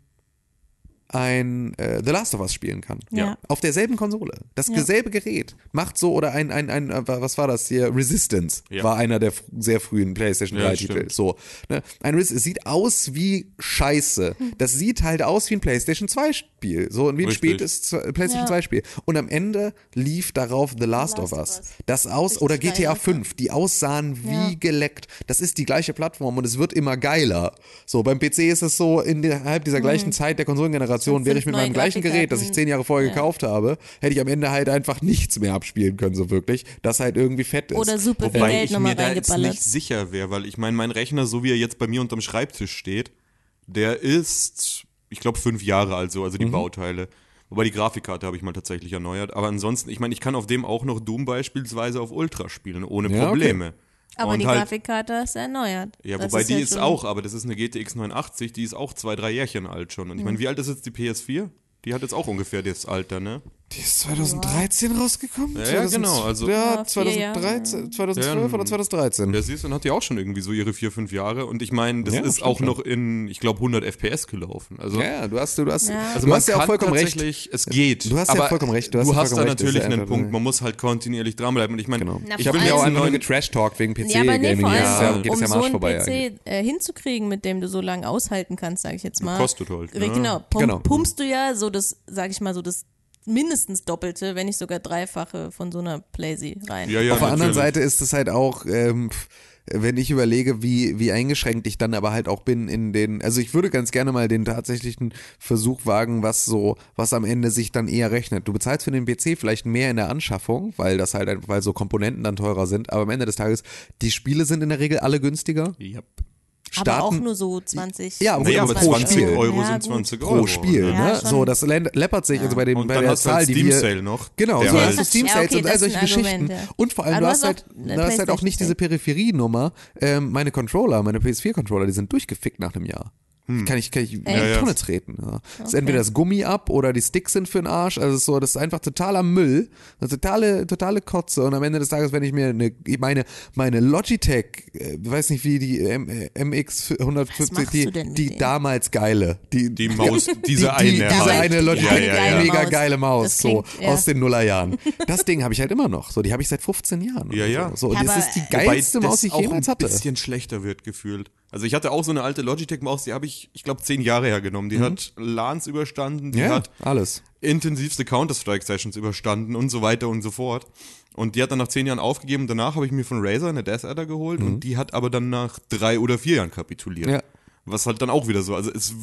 ein äh, The Last of Us spielen kann. Ja. Auf derselben Konsole. Das Ja. selbe Gerät macht so, oder ein, ein, ein, äh, was war das hier? Resistance Ja. war einer der sehr frühen PlayStation Ja, 3 Titel. So. Ne? Ein Res es sieht aus wie Scheiße. Das sieht halt aus wie ein PlayStation 2 Spiel. So und wie ein Richtig. spätes Z- PlayStation Ja. 2 Spiel. Und am Ende lief darauf The Last, of Us. Das aus, Richtig oder GTA ja. 5, die aussahen wie geleckt. Das ist die gleiche Plattform und es wird immer geiler. So, beim PC ist es so, innerhalb dieser gleichen Zeit der Konsolengeneration, Das wäre ich mit meinem gleichen Gerät, das ich Grafikkarten. zehn Jahre vorher Ja. gekauft habe, hätte ich am Ende halt einfach nichts mehr abspielen können, so wirklich, das halt irgendwie fett ist. Oder super viel Wobei Geld ich nochmal mir da jetzt nicht sicher wäre, weil ich meine, mein Rechner, so wie er jetzt bei mir unterm Schreibtisch steht, der ist, ich glaube, fünf Jahre alt so, also Mhm. die Bauteile. Wobei die Grafikkarte habe ich mal tatsächlich erneuert. Aber ansonsten, ich meine, ich kann auf dem auch noch Doom beispielsweise auf Ultra spielen, ohne Ja, okay. Aber Und die halt, Grafikkarte ist erneuert. Ja, Das wobei die ja ist schon- auch, aber das ist eine GTX 89, die ist auch zwei, drei Jährchen alt schon. Und ich meine, wie alt ist jetzt die PS4? Die hat jetzt auch ungefähr das Alter, ne? Die ist 2013 rausgekommen? Ja, ja, genau, also- ja, Ja, vier Jahre. 2013, 2012 Ja, oder 2013. Ja, siehst du, dann hat die auch schon irgendwie so ihre vier, fünf Jahre. Und ich meine, das Ja, ist auch schon. noch in, ich glaube, 100 FPS gelaufen. Also, Ja, ja, du hast, du hast, Ja. also du man hast ja auch vollkommen recht. tatsächlich, es geht. Du hast ja vollkommen recht, du hast Du ja hast da natürlich ja einen Punkt, man muss halt kontinuierlich dranbleiben. Und ich meine, Genau. Na, ich will mir ja auch einfach nur neuen, getrash-talkt wegen PC Ja, aber nee, Gaming. vor allem, ist ja, geht es um ja so einen vorbei PC äh, hinzukriegen, mit dem du so lange aushalten kannst, sage ich jetzt mal. Kostet halt, ne? Genau, Genau. pumpst du ja so das, sage ich mal, so das mindestens Doppelte, wenn nicht sogar Dreifache von so einer Playsee rein. Ja, ja, Auf der anderen. Seite ist es halt auch, ähm, wenn ich überlege, wie, wie eingeschränkt ich dann aber halt auch bin in den, also ich würde ganz gerne mal den tatsächlichen Versuch wagen, was so, was am Ende sich dann eher rechnet. Du bezahlst für den PC vielleicht mehr in der Anschaffung, weil das halt weil so Komponenten dann teurer sind, aber am Ende des Tages, die Spiele sind in der Regel alle günstiger. Yep. Aber auch starten- nur so 20. Ja, gut, aber pro 20 Spiel. Euro Ja, sind gut. 20 pro Euro. Spiel, ne? Ja, ne? schon. So, das lä- läppert sich also bei dem Und bei der Zahl, halt die Steam wir Sale noch. Genau, so halt- hast du Steam Ja, Sales okay, und all solche Geschichten. Und vor allem, du hast halt, du hast halt auch nicht diese Peripherienummer. Ähm, meine Controller, meine PS4-Controller, die sind durchgefickt nach einem Jahr. Kann ich, kann ich in die Ja, ja. Tonne treten. Ja. Ist entweder das Gummi ab oder die Sticks sind für den Arsch. Also so, das ist einfach totaler Müll. Eine totale, totale Kotze. Und am Ende des Tages, wenn ich mir eine, meine, meine Logitech, äh, weiß nicht wie die M, äh, MX 150, machst die, die damals geile, die, Die Maus, diese die, eine die, diese halt. eine Logitech, Ja, ja, ja. mega Maus. geile Maus, Das so klingt- ja. aus den Nullerjahren. Das Ding habe ich halt immer noch. So, die habe ich seit 15 Jahren. Ja, ja. So, so. und Ja, das ist die geilste Maus, die ich jemals ein hatte. bisschen schlechter wird gefühlt. Also ich hatte auch so eine alte Logitech-Maus, die habe ich, ich glaube, zehn Jahre hergenommen. Die hat LANs überstanden, die Mhm. Ja, hat alles. intensivste Counter-Strike-Sessions überstanden und so weiter und so fort. Und die hat dann nach zehn Jahren aufgegeben. Danach habe ich mir von Razer eine Death Adder geholt und die hat aber dann nach drei oder vier Jahren kapituliert. Mhm. Ja. Was halt dann auch wieder so, also es,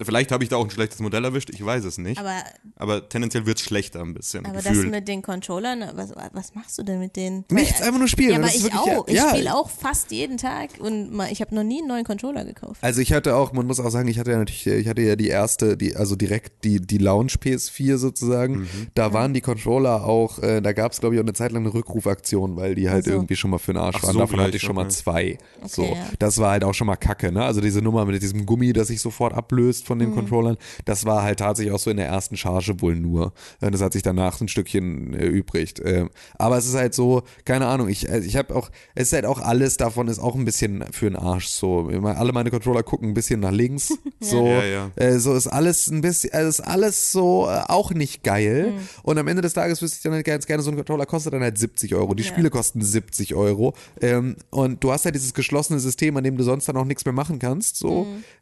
vielleicht habe ich da auch ein schlechtes Modell erwischt, ich weiß es nicht. Aber, Aber tendenziell wird es schlechter ein bisschen, aber das gefühlt. mit den Controllern, was, was machst du denn mit denen? Nichts, einfach nur spielen. Ja, aber das ich wirklich- auch. Ich ja, spiele auch fast jeden Tag und mal, ich habe noch nie einen neuen Controller gekauft. Also ich hatte auch, man muss auch sagen, ich hatte ja natürlich, ich hatte ja die erste, die, also direkt die, die Lounge PS4 sozusagen. Mhm. Da waren die Controller auch, äh, da gab es glaube ich auch eine Zeit lang eine Rückrufaktion, weil die halt Ach so. irgendwie schon mal für den Arsch Ach waren. so, Davon hatte ich schon mal okay. zwei. so, ja. das war halt auch schon mal Kacke, ne? Also diese Nummer mit diesem Gummi, das sich sofort ablöst von Mhm. den Controllern, das war halt tatsächlich auch so in der ersten Charge wohl nur. Äh, Das hat sich danach ein Stückchen übrigt. Ähm, aber es ist halt so, keine Ahnung, ich, also ich habe auch, es ist halt auch alles davon ist auch ein bisschen für den Arsch so. Alle meine Controller gucken ein bisschen nach links. So, Ja, ja. Äh, so ist alles ein bisschen, also ist alles so äh, auch nicht geil. Und am Ende des Tages wüsste ich dann halt ganz gerne, so ein Controller kostet dann halt 70 Euro. Die Ja. Spiele kosten 70 Euro. Ähm, und du hast halt dieses geschlossene System, an dem du sonst dann auch nichts mehr machen kannst. So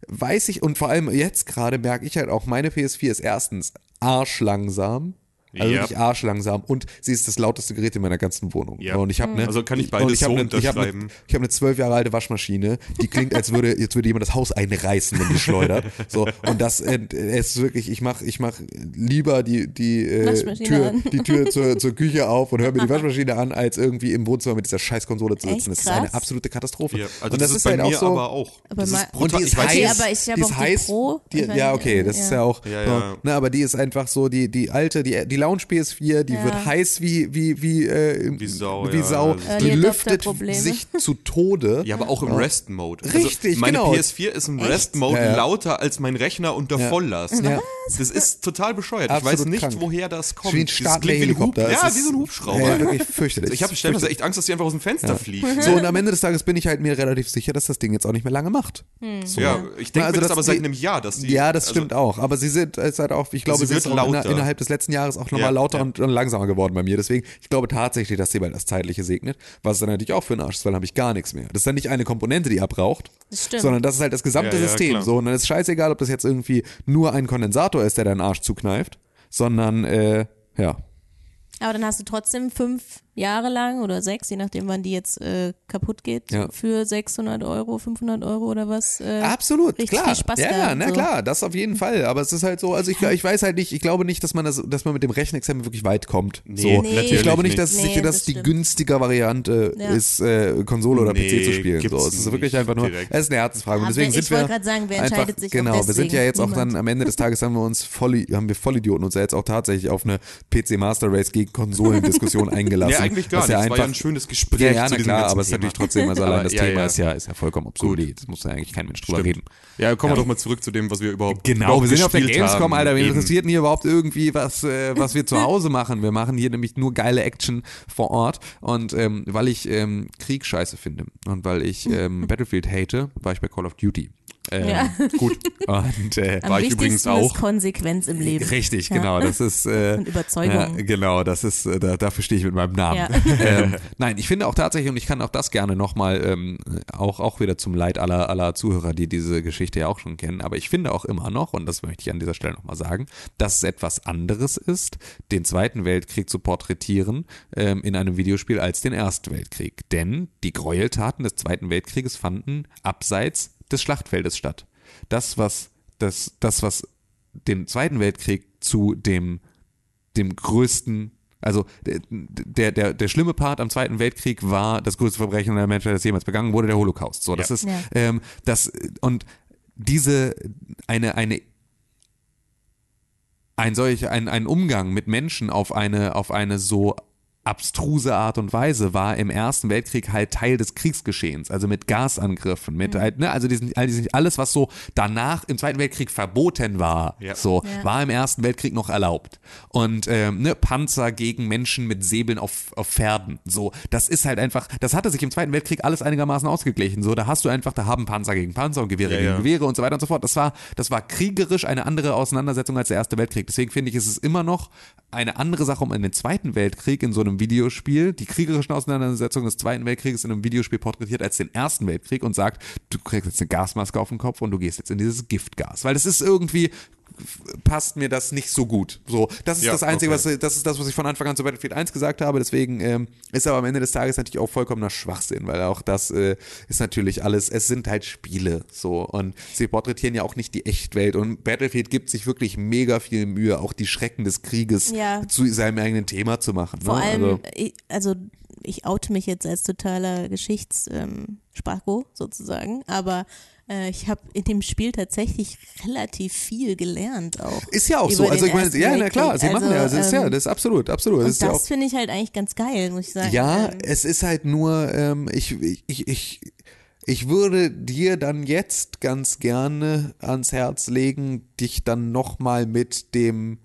weiß ich, und vor allem jetzt gerade merke ich halt auch, meine PS4 ist erstens arschlangsam. Also Ja. wirklich arschlangsam. Und sie ist das lauteste Gerät in meiner ganzen Wohnung. Ja. Und ich habe ne, Also kann ich beides hab so ne, ich hab ne, unterschreiben. ich habe eine zwölf Jahre alte Waschmaschine, die klingt, als würde jetzt würde jemand das Haus einreißen, wenn die schleudert. So und das äh, es ist wirklich, ich mach ich mach lieber die die äh, Tür an. die Tür zur, zur Küche auf und höre mir die Waschmaschine an, als irgendwie im Wohnzimmer mit dieser Scheißkonsole zu sitzen. Echt das ist eine absolute Katastrophe. Ja, also und das, ist bei mir so, aber auch. Aber das ist brutal. und die ist ich weiß heiß. aber ich hab die auch ist die heiß. Pro. Die, Ich ja, okay, das ja. ist ja auch. Ja, ja. Ne, aber die ist einfach so, die, die alte, die, die Lounge PS4, die Ja. wird heiß wie, wie, wie, äh, Wie Sau, wie ja. Sau. Also- die Early lüftet sich zu Tode. Ja, aber auch im Rest-Mode. Richtig, also meine genau. PS4 ist im Rest-Mode Ja, ja. lauter als mein Rechner unter Ja. Volllast. Ja. Das ist total bescheuert. Absolut ich weiß nicht, krank. woher das kommt. Wie ein Hub- Helikopter. Ja, wie so ein Hubschrauber. Ja, wirklich fürchterlich. Ich habe stellenweise echt Angst, dass die einfach aus dem Fenster fliegt. So, und am Ende des Tages bin ich halt mir relativ sicher, dass das Ding jetzt auch nicht mehr lange macht. So. Ja, ich denke Also mir das, aber seit die- einem Jahr, dass die. Ja, das also, stimmt auch. Aber sie sind es halt auch, ich glaube, Sie ist lauter. innerhalb des letzten Jahres auch nochmal Ja, lauter ja. Und, und langsamer geworden bei mir. Deswegen, ich glaube tatsächlich, dass sie bald das Zeitliche segnet. Was dann natürlich auch für einen Arsch ist, weil dann habe ich gar nichts mehr. Das ist dann nicht eine Komponente, die Das stimmt. sondern das ist halt das gesamte Ja, System. So, und dann ist scheißegal, ob das jetzt irgendwie nur ein Kondensator ist, der deinen Arsch zukneift, sondern, äh, ja. Aber dann hast du trotzdem fünf Jahre lang oder sechs, je nachdem, wann die jetzt äh, kaputt geht, Ja. für 600 Euro, 500 Euro oder was. Äh, Absolut, richtig klar. viel Spaß ja, ja, gehabt, na so. klar, das auf jeden Fall. Aber es ist halt so, also ich, ich weiß halt nicht, ich glaube nicht, dass man das, dass man mit dem Rechenexamen wirklich weit kommt. Nee, so. Nee. Ich glaube nicht, dass, Nee, dass das die günstige Variante Ja. ist, äh, Konsole oder Nee, PC zu spielen. So, es ist wirklich einfach nur, direkt. es ist eine Herzensfrage. Und Aber deswegen ich sind wir wollte gerade sagen, wer einfach, entscheidet sich auch Genau, wir sind ja jetzt auch Niemand. dann, am Ende des Tages haben wir uns voll, haben wir Vollidioten uns ja jetzt auch tatsächlich auf eine PC Master Race gegen Konsolendiskussion eingelassen. Ja, eigentlich gar nicht. Ja es war ja einfach, ein schönes Gespräch ja, ja, na klar, aber es ist natürlich trotzdem, also allein das ja, Thema ja. ist ja, ist ja vollkommen obsolet. Das muss ja eigentlich kein Mensch drüber Stimmt. reden. Ja, kommen wir doch mal zurück zu dem, was wir überhaupt Genau, überhaupt wir sind auf der Gamescom, haben. Alter. Wen Eben. hier überhaupt irgendwie, was, äh, was wir zu Hause machen? Wir machen hier nämlich nur geile Action vor Ort. Und ähm, weil ich ähm, Krieg scheiße finde und weil ich ähm, Battlefield hate, war ich bei Call of Duty. Ähm, Ja. Gut. Und äh, Am war ich übrigens ist auch. Konsequenz im Leben. Richtig, Ja. genau. Das ist äh, Und Überzeugung. Ja, genau, das ist äh, da, dafür stehe ich mit meinem Namen. Ja. Ähm, nein, ich finde auch tatsächlich und ich kann auch das gerne nochmal ähm, auch auch wieder zum Leid aller aller Zuhörer, die diese Geschichte ja auch schon kennen. Aber ich finde auch immer noch und das möchte ich an dieser Stelle nochmal sagen, dass es etwas anderes ist, den Zweiten Weltkrieg zu porträtieren ähm, in einem Videospiel als den Ersten Weltkrieg. Denn die Gräueltaten des Zweiten Weltkrieges fanden abseits des Schlachtfeldes statt. Das was das das was den Zweiten Weltkrieg zu dem dem größten, also der, der, der schlimme Part am Zweiten Weltkrieg war das größte Verbrechen der Menschheit, das jemals begangen wurde, der Holocaust. So, das Ja. ist Ja. ähm, das und diese eine eine ein solch ein, ein Umgang mit Menschen auf eine auf eine so abstruse Art und Weise war im Ersten Weltkrieg halt Teil des Kriegsgeschehens, also mit Gasangriffen, mit Mhm. halt, ne, also diesen, all diesen, alles, was so danach im Zweiten Weltkrieg verboten war, Ja. so, Ja. war im Ersten Weltkrieg noch erlaubt. Und ähm, ne, Panzer gegen Menschen mit Säbeln auf, auf Pferden, so, das ist halt einfach, das hatte sich im Zweiten Weltkrieg alles einigermaßen ausgeglichen, so, da hast du einfach, da haben Panzer gegen Panzer und Gewehre Ja, gegen. Gewehre und so weiter und so fort. Das war, das war kriegerisch eine andere Auseinandersetzung als der Erste Weltkrieg. Deswegen finde ich, ist es immer noch eine andere Sache, um in den Zweiten Weltkrieg in so einem Videospiel, die kriegerischen Auseinandersetzungen des Zweiten Weltkrieges in einem Videospiel porträtiert als den Ersten Weltkrieg und sagt, du kriegst jetzt eine Gasmaske auf den Kopf und du gehst jetzt in dieses Giftgas. Weil das ist irgendwie, passt mir das nicht so gut. So, das ist Ja, das Einzige, okay. was das ist das, was ich von Anfang an zu Battlefield 1 gesagt habe. Deswegen ähm, ist aber am Ende des Tages natürlich auch vollkommener Schwachsinn, weil auch das äh, ist natürlich alles, es sind halt Spiele so und sie porträtieren ja auch nicht die Echtwelt und Battlefield gibt sich wirklich mega viel Mühe, auch die Schrecken des Krieges Ja. zu seinem eigenen Thema zu machen. Vor ne? allem, also, ich, also ich oute mich jetzt als totaler Geschichtssprachgo ähm, sozusagen, aber äh, ich habe in dem Spiel tatsächlich relativ viel gelernt auch. ist ja auch so. Also ich meine, ja, na klar, sie machen ja, also ist ja, ähm, das ist absolut, absolut. Das Und ist ja das finde ich halt eigentlich ganz geil, muss ich sagen. Ja, Ähm, es ist halt nur, ähm, ich, ich, ich, ich würde dir dann jetzt ganz gerne ans Herz legen, dich dann nochmal mit dem,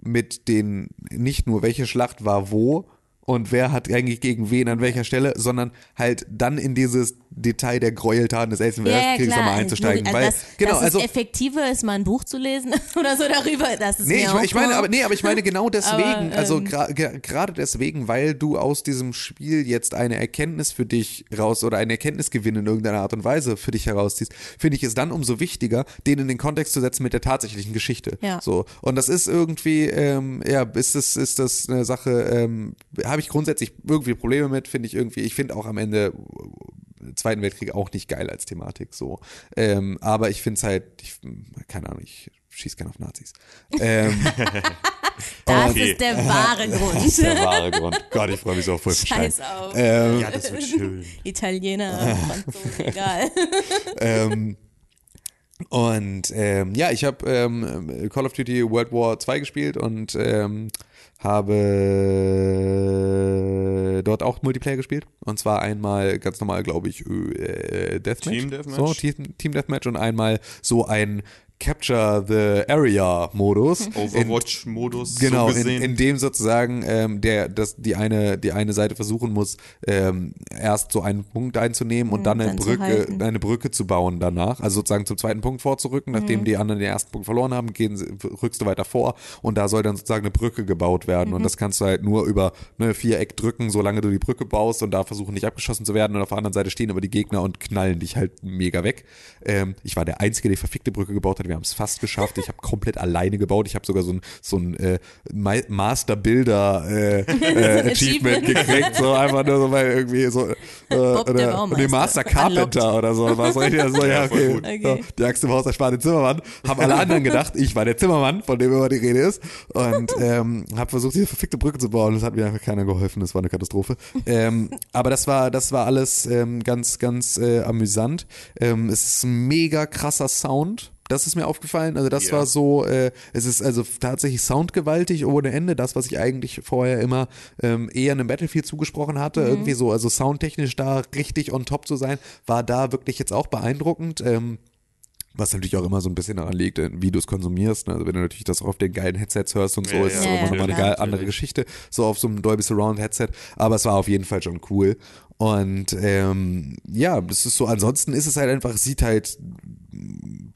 mit den, nicht nur welche Schlacht war wo und wer hat eigentlich gegen wen an welcher Stelle, sondern halt dann in dieses Detail der Gräueltaten des Ersten ja, ja, Weltkriegs klar. nochmal einzusteigen. Also weil, das, genau, dass also es effektiver ist, mal ein Buch zu lesen oder so darüber, das ist Nee, ich, ich meine, aber nee, aber ich meine genau deswegen, Aber, also ähm, gra- ge- gerade deswegen, weil du aus diesem Spiel jetzt eine Erkenntnis für dich raus oder eine Erkenntnisgewinn in irgendeiner Art und Weise für dich herausziehst, finde ich es dann umso wichtiger, den in den Kontext zu setzen mit der tatsächlichen Geschichte. Ja. So und das ist irgendwie, ähm, ja, ist das ist das eine Sache, ähm, habe ich grundsätzlich irgendwie Probleme mit, finde ich irgendwie. Ich finde auch am Ende Zweiten Weltkrieg auch nicht geil als Thematik so. Ähm, aber ich finde es halt, ich, keine Ahnung, ich schieß gerne auf Nazis. Ähm, das Okay. ist der wahre Grund. der wahre Grund. Gott, ich freue mich so auf Wolfenstein. Scheiß auf. Ähm, Ja, das wird schön. Italiener, Franzosen, egal. ähm, und ähm, ja, ich habe ähm, Call of Duty World War 2 gespielt und ähm, habe dort auch Multiplayer gespielt. Und zwar einmal ganz normal, glaube ich, äh, Deathmatch. Team Deathmatch? So, Team, Team Deathmatch und einmal so ein Capture the Area Modus. Overwatch-Modus Genau, so in, gesehen. in dem sozusagen ähm, der, das, die, eine, die eine Seite versuchen muss, ähm, erst so einen Punkt einzunehmen und Mhm, dann eine dann Brücke, eine Brücke zu bauen danach. Also sozusagen zum zweiten Punkt vorzurücken, Mhm. nachdem die anderen den ersten Punkt verloren haben, gehen, sie- rückst du weiter vor und da soll dann sozusagen eine Brücke gebaut werden. Mhm. Und das kannst du halt nur über ne, Viereck drücken, solange du die Brücke baust und da versuchen nicht abgeschossen zu werden. Und auf der anderen Seite stehen aber die Gegner und knallen dich halt mega weg. Ähm, ich war der Einzige, der die verfickte Brücke gebaut hat. Wir haben es fast geschafft. Ich habe komplett alleine gebaut. Ich habe sogar so ein, so ein äh, Ma- Master Builder äh, äh, Achievement gekriegt. So einfach nur so, weil irgendwie so. Äh, Bob, der oder, nee, Master Carpenter oder so. Was richtig? Also, ja, okay. Okay. So, die Axt im Haus erspart den Zimmermann. Haben alle anderen gedacht, ich war der Zimmermann, von dem immer die Rede ist. Und ähm, habe versucht, diese verfickte Brücke zu bauen. Das hat mir einfach keiner geholfen. Das war eine Katastrophe. Ähm, aber das war, das war alles ähm, ganz, ganz äh, amüsant. Ähm, es ist ein mega krasser Sound. Das ist mir aufgefallen. Also das Ja. war so, äh, es ist also tatsächlich soundgewaltig ohne Ende. Das, was ich eigentlich vorher immer ähm, eher einem Battlefield zugesprochen hatte, irgendwie so, also soundtechnisch da richtig on top zu sein, war da wirklich jetzt auch beeindruckend. Ähm, was natürlich auch immer so ein bisschen daran liegt, äh, wie du es konsumierst. Ne? Also wenn du natürlich das auch auf den geilen Headsets hörst und so, Ja, ist es ja, immer nochmal eine klar. geil, andere Geschichte, so auf so einem Dolby Surround Headset. Aber es war auf jeden Fall schon cool. Und ähm, ja, das ist so, ansonsten ist es halt einfach, es sieht halt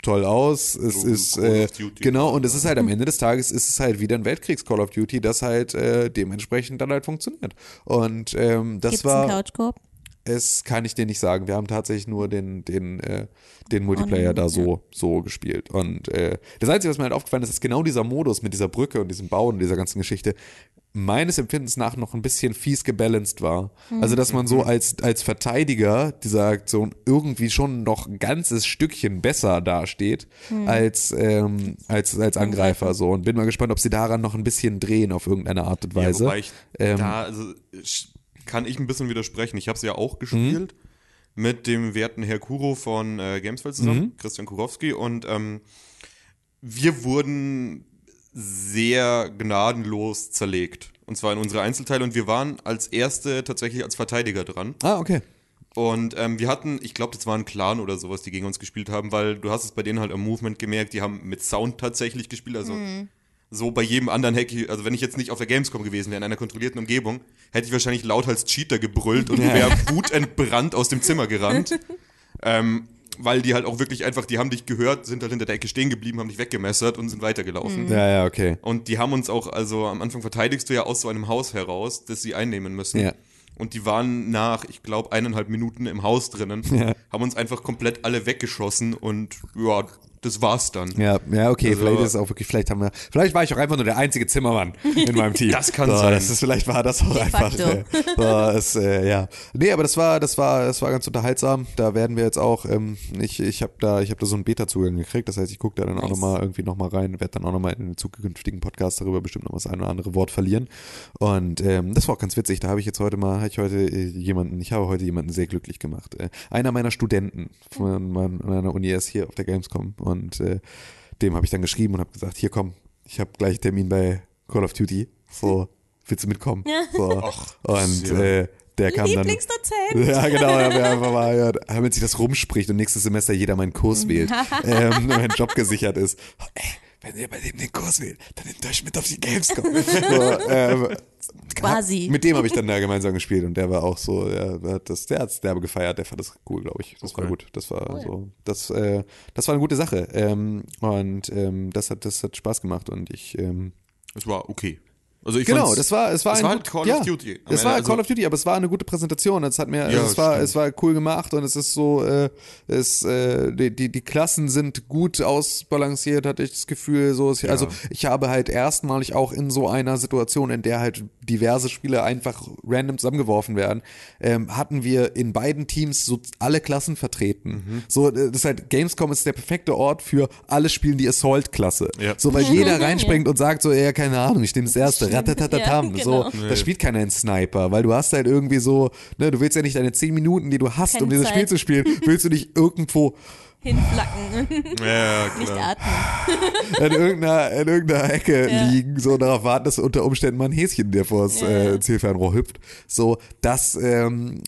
toll aus. Es So ist Call äh, of Duty. genau und es ist halt am Ende des Tages ist es halt wieder ein Weltkriegs Call of Duty, das halt äh, dementsprechend dann halt funktioniert. Und ähm, das Gibt's war einen Couchkorb? Es kann ich dir nicht sagen. Wir haben tatsächlich nur den, den, äh, den Multiplayer da so, so gespielt. Und äh, das Einzige, was mir halt aufgefallen ist, ist genau dieser Modus mit dieser Brücke und diesem Bauen und dieser ganzen Geschichte meines Empfindens nach noch ein bisschen fies gebalanced war. Also, dass man so als, als Verteidiger dieser Aktion irgendwie schon noch ein ganzes Stückchen besser dasteht als, ähm, als, als Angreifer so. Und bin mal gespannt, ob sie daran noch ein bisschen drehen auf irgendeine Art und Ja, Weise. wobei ich Ähm, da, also, kann ich ein bisschen widersprechen. Ich habe es ja auch gespielt mit dem werten Herr Kuro von äh, Gamesfeld zusammen, Christian Kurowski, und ähm, wir wurden sehr gnadenlos zerlegt. Und zwar in unsere Einzelteile. Und wir waren als Erste tatsächlich als Verteidiger dran. ah, okay. Und ähm, wir hatten, ich glaube, das war ein Clan oder sowas, die gegen uns gespielt haben, weil du hast es bei denen halt am Movement gemerkt, die haben mit Sound tatsächlich gespielt. Also so bei jedem anderen Hack, also wenn ich jetzt nicht auf der Gamescom gewesen wäre, in einer kontrollierten Umgebung, hätte ich wahrscheinlich laut als Cheater gebrüllt und wäre wutentbrannt aus dem Zimmer gerannt. ähm, weil die halt auch wirklich einfach, die haben dich gehört, sind halt hinter der Ecke stehen geblieben, haben dich weggemessert und sind weitergelaufen. Ja, ja, okay. Und die haben uns auch, also am Anfang verteidigst du ja aus so einem Haus heraus, das sie einnehmen müssen. Ja. Und die waren nach, ich glaube, eineinhalb Minuten im Haus drinnen, Ja. haben uns einfach komplett alle weggeschossen und ja, das war's dann. Ja, ja, okay, Also- vielleicht ist es auch wirklich, vielleicht haben wir, vielleicht war ich auch einfach nur der einzige Zimmermann in meinem Team. Das kann so, sein. Das ist, vielleicht war das auch De einfach, äh, so, es, äh, ja. Nee, aber das war, das war, das war ganz unterhaltsam. Da werden wir jetzt auch, ähm, ich, ich habe da, ich habe da so einen Beta-Zugang gekriegt. Das heißt, ich gucke da dann auch Nice. nochmal irgendwie nochmal rein, werde dann auch nochmal in den zukünftigen Podcast darüber bestimmt noch das ein oder andere Wort verlieren. Und ähm, das war auch ganz witzig. Da habe ich jetzt heute mal, habe ich heute äh, jemanden, ich habe heute jemanden sehr glücklich gemacht. Äh, einer meiner Studenten von mein- meiner Uni ist hier auf der Gamescom und äh, dem habe ich dann geschrieben und habe gesagt, hier komm, ich habe gleich Termin bei Call of Duty. So, willst du mitkommen? So. und ja. äh, der kam dann. Ja, genau, haben wir einfach mal gehört, damit sich das rumspricht und nächstes Semester jeder meinen Kurs wählt, ähm, und mein Job gesichert ist. Ey, wenn ihr bei dem den Kurs wählt, dann nehmt euch mit auf die Gamescom. so, ähm, Quasi. Mit dem habe ich dann da gemeinsam gespielt und der war auch so, ja, der hat das, der hat's derbe gefeiert, der fand das cool, glaube ich. Das war Okay. gut. Das war so, das, äh, das war eine gute Sache. Ähm, und ähm, das hat, das hat Spaß gemacht und ich, ähm, Es war okay. Also ich Genau, das war, es war, es ein war halt Call ja, of Duty. Es war also- Call of Duty, aber es war eine gute Präsentation. Es hat mir, Ja, es war, stimmt. es war cool gemacht und es ist so, äh, es, äh, die, die, die Klassen sind gut ausbalanciert, hatte ich das Gefühl. So, es, also ich habe halt erstmalig auch in so einer Situation, in der halt diverse Spiele einfach random zusammengeworfen werden, ähm, hatten wir in beiden Teams so alle Klassen vertreten. Mhm. So, äh, das ist halt Gamescom ist der perfekte Ort für alle spielen die Assault-Klasse. Ja. So, weil jeder reinspringt und sagt so, ja, keine Ahnung, ich nehme das erste, ratatatatam. Ja, So, genau. da spielt keiner einen Sniper, weil du hast halt irgendwie so, ne, du willst ja nicht deine 10 Minuten, die du hast, Keine um dieses Zeit. Spiel zu spielen, willst du nicht irgendwo hinflacken. Ja, Nicht klar. atmen. in irgendeiner, in irgendeiner Ecke Ja. liegen, so darauf warten, dass unter Umständen mal ein Häschen dir vors Ja, äh. Zielfernrohr hüpft. So, das ähm,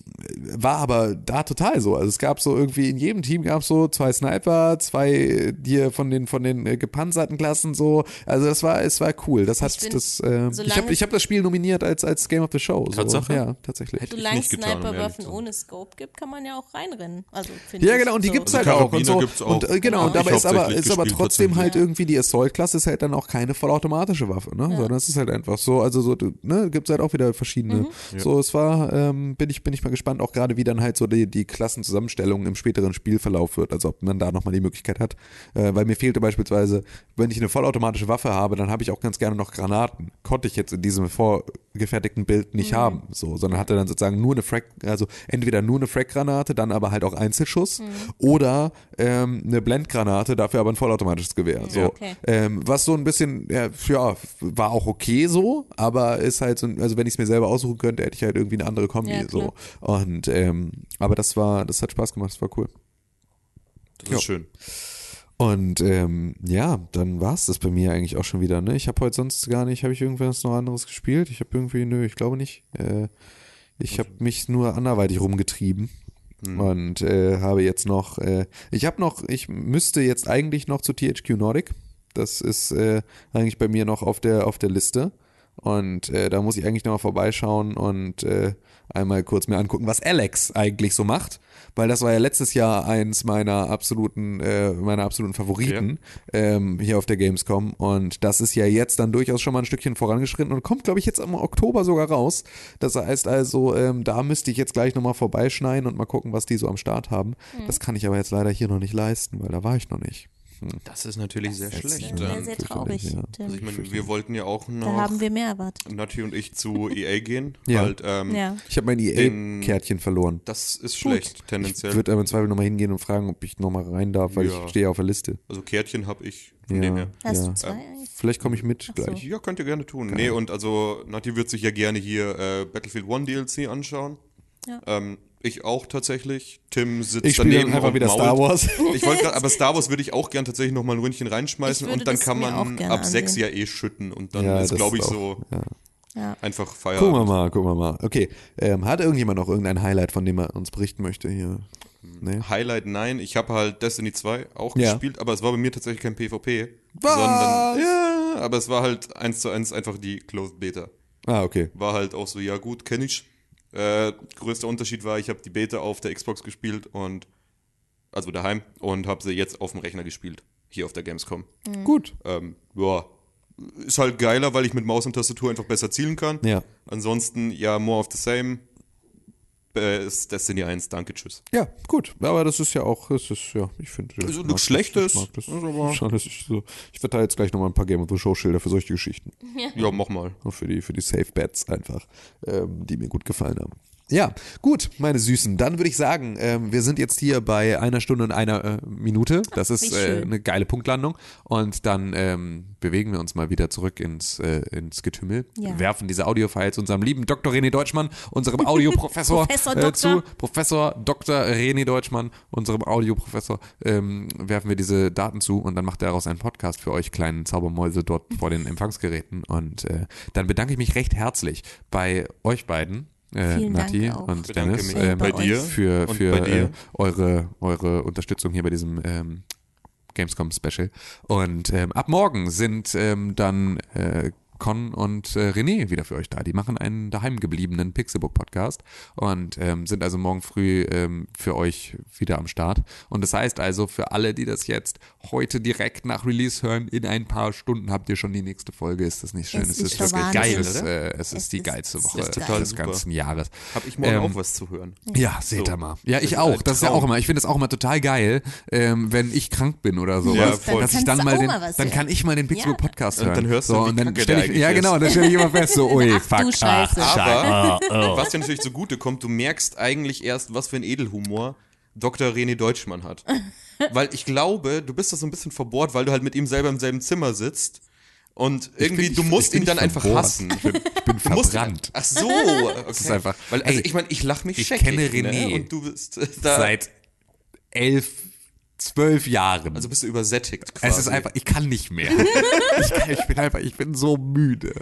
war aber da total so. Also es gab so irgendwie in jedem Team gab es so zwei Sniper, zwei dir von den von den äh, gepanzerten Klassen so. Also das war es war cool. Das hat Ich bin- das. Äh, ich habe ich hab das Spiel nominiert als als Game of the Show. So. Tatsache? Ja, tatsächlich. Solange nicht es Sniperwaffen ohne Scope gibt, kann man ja auch reinrennen. Also, Ja, genau, und die so. gibt's Also halt auch und so. gibt's auch. Und äh, genau, und dabei ist aber, ist aber trotzdem halt irgendwie die Assault-Klasse ist halt dann auch keine vollautomatische Waffe, ne? Sondern es ist halt einfach so, also so, ne, gibt's halt auch wieder verschiedene. Mhm. So, es war, ähm, bin ich, bin ich mal gespannt, auch gerade wie dann halt so die, die Klassenzusammenstellung im späteren Spielverlauf wird, also ob man da nochmal die Möglichkeit hat. Äh, weil mir fehlte beispielsweise, wenn ich eine vollautomatische Waffe habe, dann habe ich auch ganz gerne noch Granaten. Konnte ich jetzt in diesem vorgefertigten Bild nicht haben, so, sondern hatte dann sozusagen nur eine Frag, also entweder nur eine Frag-Granate, dann aber halt auch Einzelschuss oder ähm, eine Blendgranate, dafür aber ein vollautomatisches Gewehr. So, Okay. ähm, was so ein bisschen, ja, ja, war auch okay so, aber ist halt so, ein- also wenn ich es mir selber aussuchen könnte, hätte ich halt irgendwie eine andere Kombi. Ja, so. Und ähm, aber das war, das hat Spaß gemacht, das war cool. Das Ja. ist schön. Und ähm, ja, dann war es das bei mir eigentlich auch schon wieder. Ne? Ich habe heute sonst gar nicht, habe ich irgendwas noch anderes gespielt? Ich habe irgendwie, nö, ich glaube nicht. Äh, ich habe mich nur anderweitig rumgetrieben und äh, habe jetzt noch, äh, ich habe noch, ich müsste jetzt eigentlich noch zu THQ Nordic. Das ist äh, eigentlich bei mir noch auf der auf der Liste. Und äh, da muss ich eigentlich nochmal vorbeischauen und äh, einmal kurz mir angucken, was Alex eigentlich so macht. Weil das war ja letztes Jahr eins meiner absoluten, äh, meiner absoluten Favoriten ähm, hier auf der Gamescom. Und das ist ja jetzt dann durchaus schon mal ein Stückchen vorangeschritten und kommt, glaube ich, jetzt im Oktober sogar raus. Das heißt also, ähm, da müsste ich jetzt gleich nochmal vorbeischneiden und mal gucken, was die so am Start haben. Das kann ich aber jetzt leider hier noch nicht leisten, weil da war ich noch nicht. Das ist natürlich sehr Das ist schlecht. sehr, sehr fürchterlich, traurig. ja. Also ich meine, wir wollten ja auch da noch, haben wir mehr erwartet. Nati und ich zu EA gehen. Ja. Halt, ähm, Ja. Ich habe mein EA-Kärtchen verloren. Das ist schlecht, Ich tendenziell. würde aber im Zweifel nochmal hingehen und fragen, ob ich nochmal rein darf, weil Ja. ich stehe auf der Liste. also Kärtchen habe ich von dem her. Hast ja. du zwei eigentlich? Vielleicht komme ich mit so. gleich. Ja, könnt ihr gerne tun. Nee, und also Nati wird sich ja gerne hier äh, Battlefield 1 DLC anschauen. Ja. Ähm, ich auch tatsächlich. Tim sitzt Ich daneben dann einfach und wieder mault. Star Wars. Ich wollte gerade, aber Star Wars würde ich auch gern tatsächlich noch mal ein Ründchen reinschmeißen und dann kann man ab sechs ja eh schütten und dann Ja, ist, glaube ich, auch- so ja. Ja. einfach Gucken wir Feierabend. mal, gucken wir mal. Okay, ähm, hat irgendjemand noch irgendein Highlight, von dem er uns berichten möchte hier? Nee? Highlight, nein. Ich habe halt Destiny 2 auch Ja. gespielt, aber es war bei mir tatsächlich kein PvP. Was? Sondern, ja, aber es war halt eins zu eins einfach die Closed Beta. Ah, okay. War halt auch so, ja gut, kenne ich. Äh, größter Unterschied war, ich habe die Beta auf der Xbox gespielt und also daheim und habe sie jetzt auf dem Rechner gespielt, hier auf der Gamescom. Gut. Ähm, ja, ist halt geiler, weil ich mit Maus und Tastatur einfach besser zielen kann. Ja. Ansonsten, ja, more of the same. Äh, ist Destiny 1, danke, tschüss. Ja, gut. Aber das ist ja auch, das ist, ja, ich finde. ich Also nichts das, Schlechtes, Ich das. das ist so. Ich verteile jetzt gleich nochmal ein paar Game of the Show Schilder für solche Geschichten. Ja, mach mal. Und für die, für die Safe Bets einfach, ähm, die mir gut gefallen haben. Ja, gut, meine Süßen. Dann würde ich sagen, ähm, wir sind jetzt hier bei einer Stunde und einer äh, Minute. Das ist äh, eine geile Punktlandung. Und dann ähm, bewegen wir uns mal wieder zurück ins, äh, ins Getümmel, Ja. werfen diese Audiofiles unserem lieben Dr. René Deutschmann, unserem Audioprofessor Professor äh, Doktor. zu. Professor Dr. René Deutschmann, unserem Audioprofessor, ähm, werfen wir diese Daten zu und dann macht er daraus einen Podcast für euch kleinen Zaubermäuse dort vor den Empfangsgeräten. Und äh, dann bedanke ich mich recht herzlich bei euch beiden. Äh, Vielen Dank Nati auch. und Dennis mich ähm, bei dir für, und für bei dir. Äh, eure, eure Unterstützung hier bei diesem ähm, Gamescom Special. Und ähm, ab morgen sind ähm, dann äh, Con und äh, René wieder für euch da. Die machen einen daheim gebliebenen Pixelbook Podcast und ähm, sind also morgen früh ähm, für euch wieder am Start. Und das heißt also, für alle, die das jetzt heute direkt nach Release hören, in ein paar Stunden habt ihr schon die nächste Folge. Ist das nicht schön? Es Es ist ist wirklich geil. Es, äh, es Es ist die geilste Woche total des ganzen Jahres. Hab ich morgen Ähm, auch was zu hören. Ja, seht So. ihr mal. Ja, ich auch. Das ist ja auch immer. Ich finde es auch immer total geil, ähm, wenn ich krank bin oder so. Ja, dass voll. ich Kannst dann mal den, dann hören. kann ich mal den Pixelbook Ja. Podcast Und hören. dann hörst du, so, und dann kacke stell der ich, ja ist. genau, dann stelle ich immer fest, so, ui, Ach, fuck, du Scheiße. ah, Aber oh. was dir natürlich zugute kommt, du merkst eigentlich erst, was für ein Edelhumor Dr. René Deutschmann hat. weil ich glaube, du bist da so ein bisschen verbohrt, weil du halt mit ihm selber im selben Zimmer sitzt. Und irgendwie, bin du musst ihn dann einfach verbohrt. hassen. Ich bin, ich bin Du musst, verbrannt. ach so, okay. ist einfach- Weil, also Ey, ich meine, ich lach mich ich scheckig, kenne René Ne? Und du bist da. Seit elf, zwölf Jahren. Also bist du übersättigt quasi. es ist einfach, ich kann nicht mehr. ich, kann, ich bin einfach, ich bin so müde.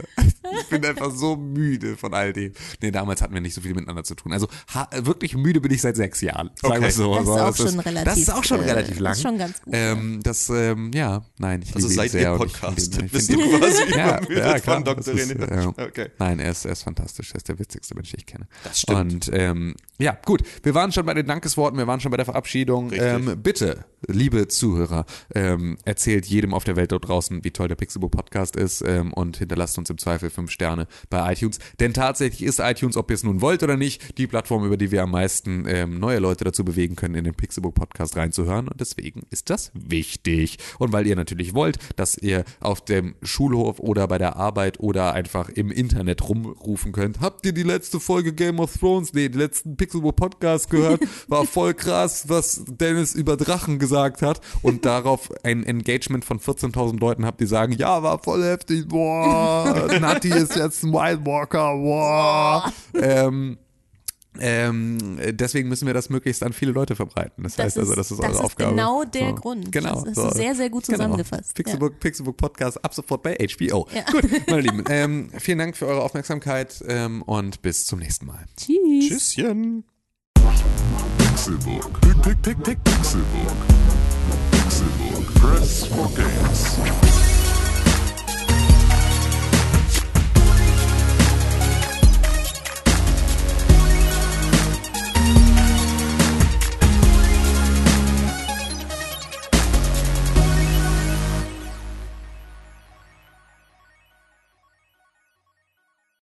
Ich bin einfach so müde von all dem. Nee, damals hatten wir nicht so viel miteinander zu tun. Also ha, wirklich müde bin ich seit sechs Jahren. Sagen Okay. wir so. Das ist Also, auch schon relativ, Das ist auch schon äh, relativ lang. ist schon ganz gut, Ähm, das, ähm, ja, nein, ich also seit sehr ihr Podcast ich bist du quasi ja, übermüdet ja, klar, von Dr. das ist, René. ja. Okay. Nein, er ist, er ist fantastisch. Er ist der witzigste Mensch, den ich kenne. Das stimmt. Und ähm, ja, gut. Wir waren schon bei den Dankesworten, wir waren schon bei der Verabschiedung. Richtig. Ähm, bitte, liebe Zuhörer, ähm, erzählt jedem auf der Welt dort draußen, wie toll der Pixelbook Podcast ist ähm, und hinterlasst uns im Zweifel fünf Sterne bei iTunes. Denn tatsächlich ist iTunes, ob ihr es nun wollt oder nicht, die Plattform, über die wir am meisten ähm, neue Leute dazu bewegen können, in den Pixelbook Podcast reinzuhören. Und deswegen ist das wichtig. Und weil ihr natürlich wollt, dass ihr auf dem Schulhof oder bei der Arbeit oder einfach im Internet rumrufen könnt, habt ihr die letzte Folge Game of Thrones, nee, den letzten Pixelbook Podcast gehört? War voll krass, was Dennis über Drachen gesagt hat. Und darauf ein Engagement von 14.000 Leuten habt, die sagen, ja, war voll heftig, boah, Nati ist jetzt ein Wild Walker, boah. Ähm, ähm, deswegen müssen wir das möglichst an viele Leute verbreiten. Das, Das heißt also, ist- das ist das eure ist Aufgabe. genau der Grund. Genau. Das du sehr, sehr gut zusammengefasst. Genau. Pixelbook, Pixelbook Podcast ab sofort bei HBO. Ja. Gut, meine Lieben, ähm, vielen Dank für eure Aufmerksamkeit ähm, und bis zum nächsten Mal. Tschüss. Tschüsschen. Pixelbook. Pick, pick, pick, pick, Pixelbook. Pixelbook. Press for games.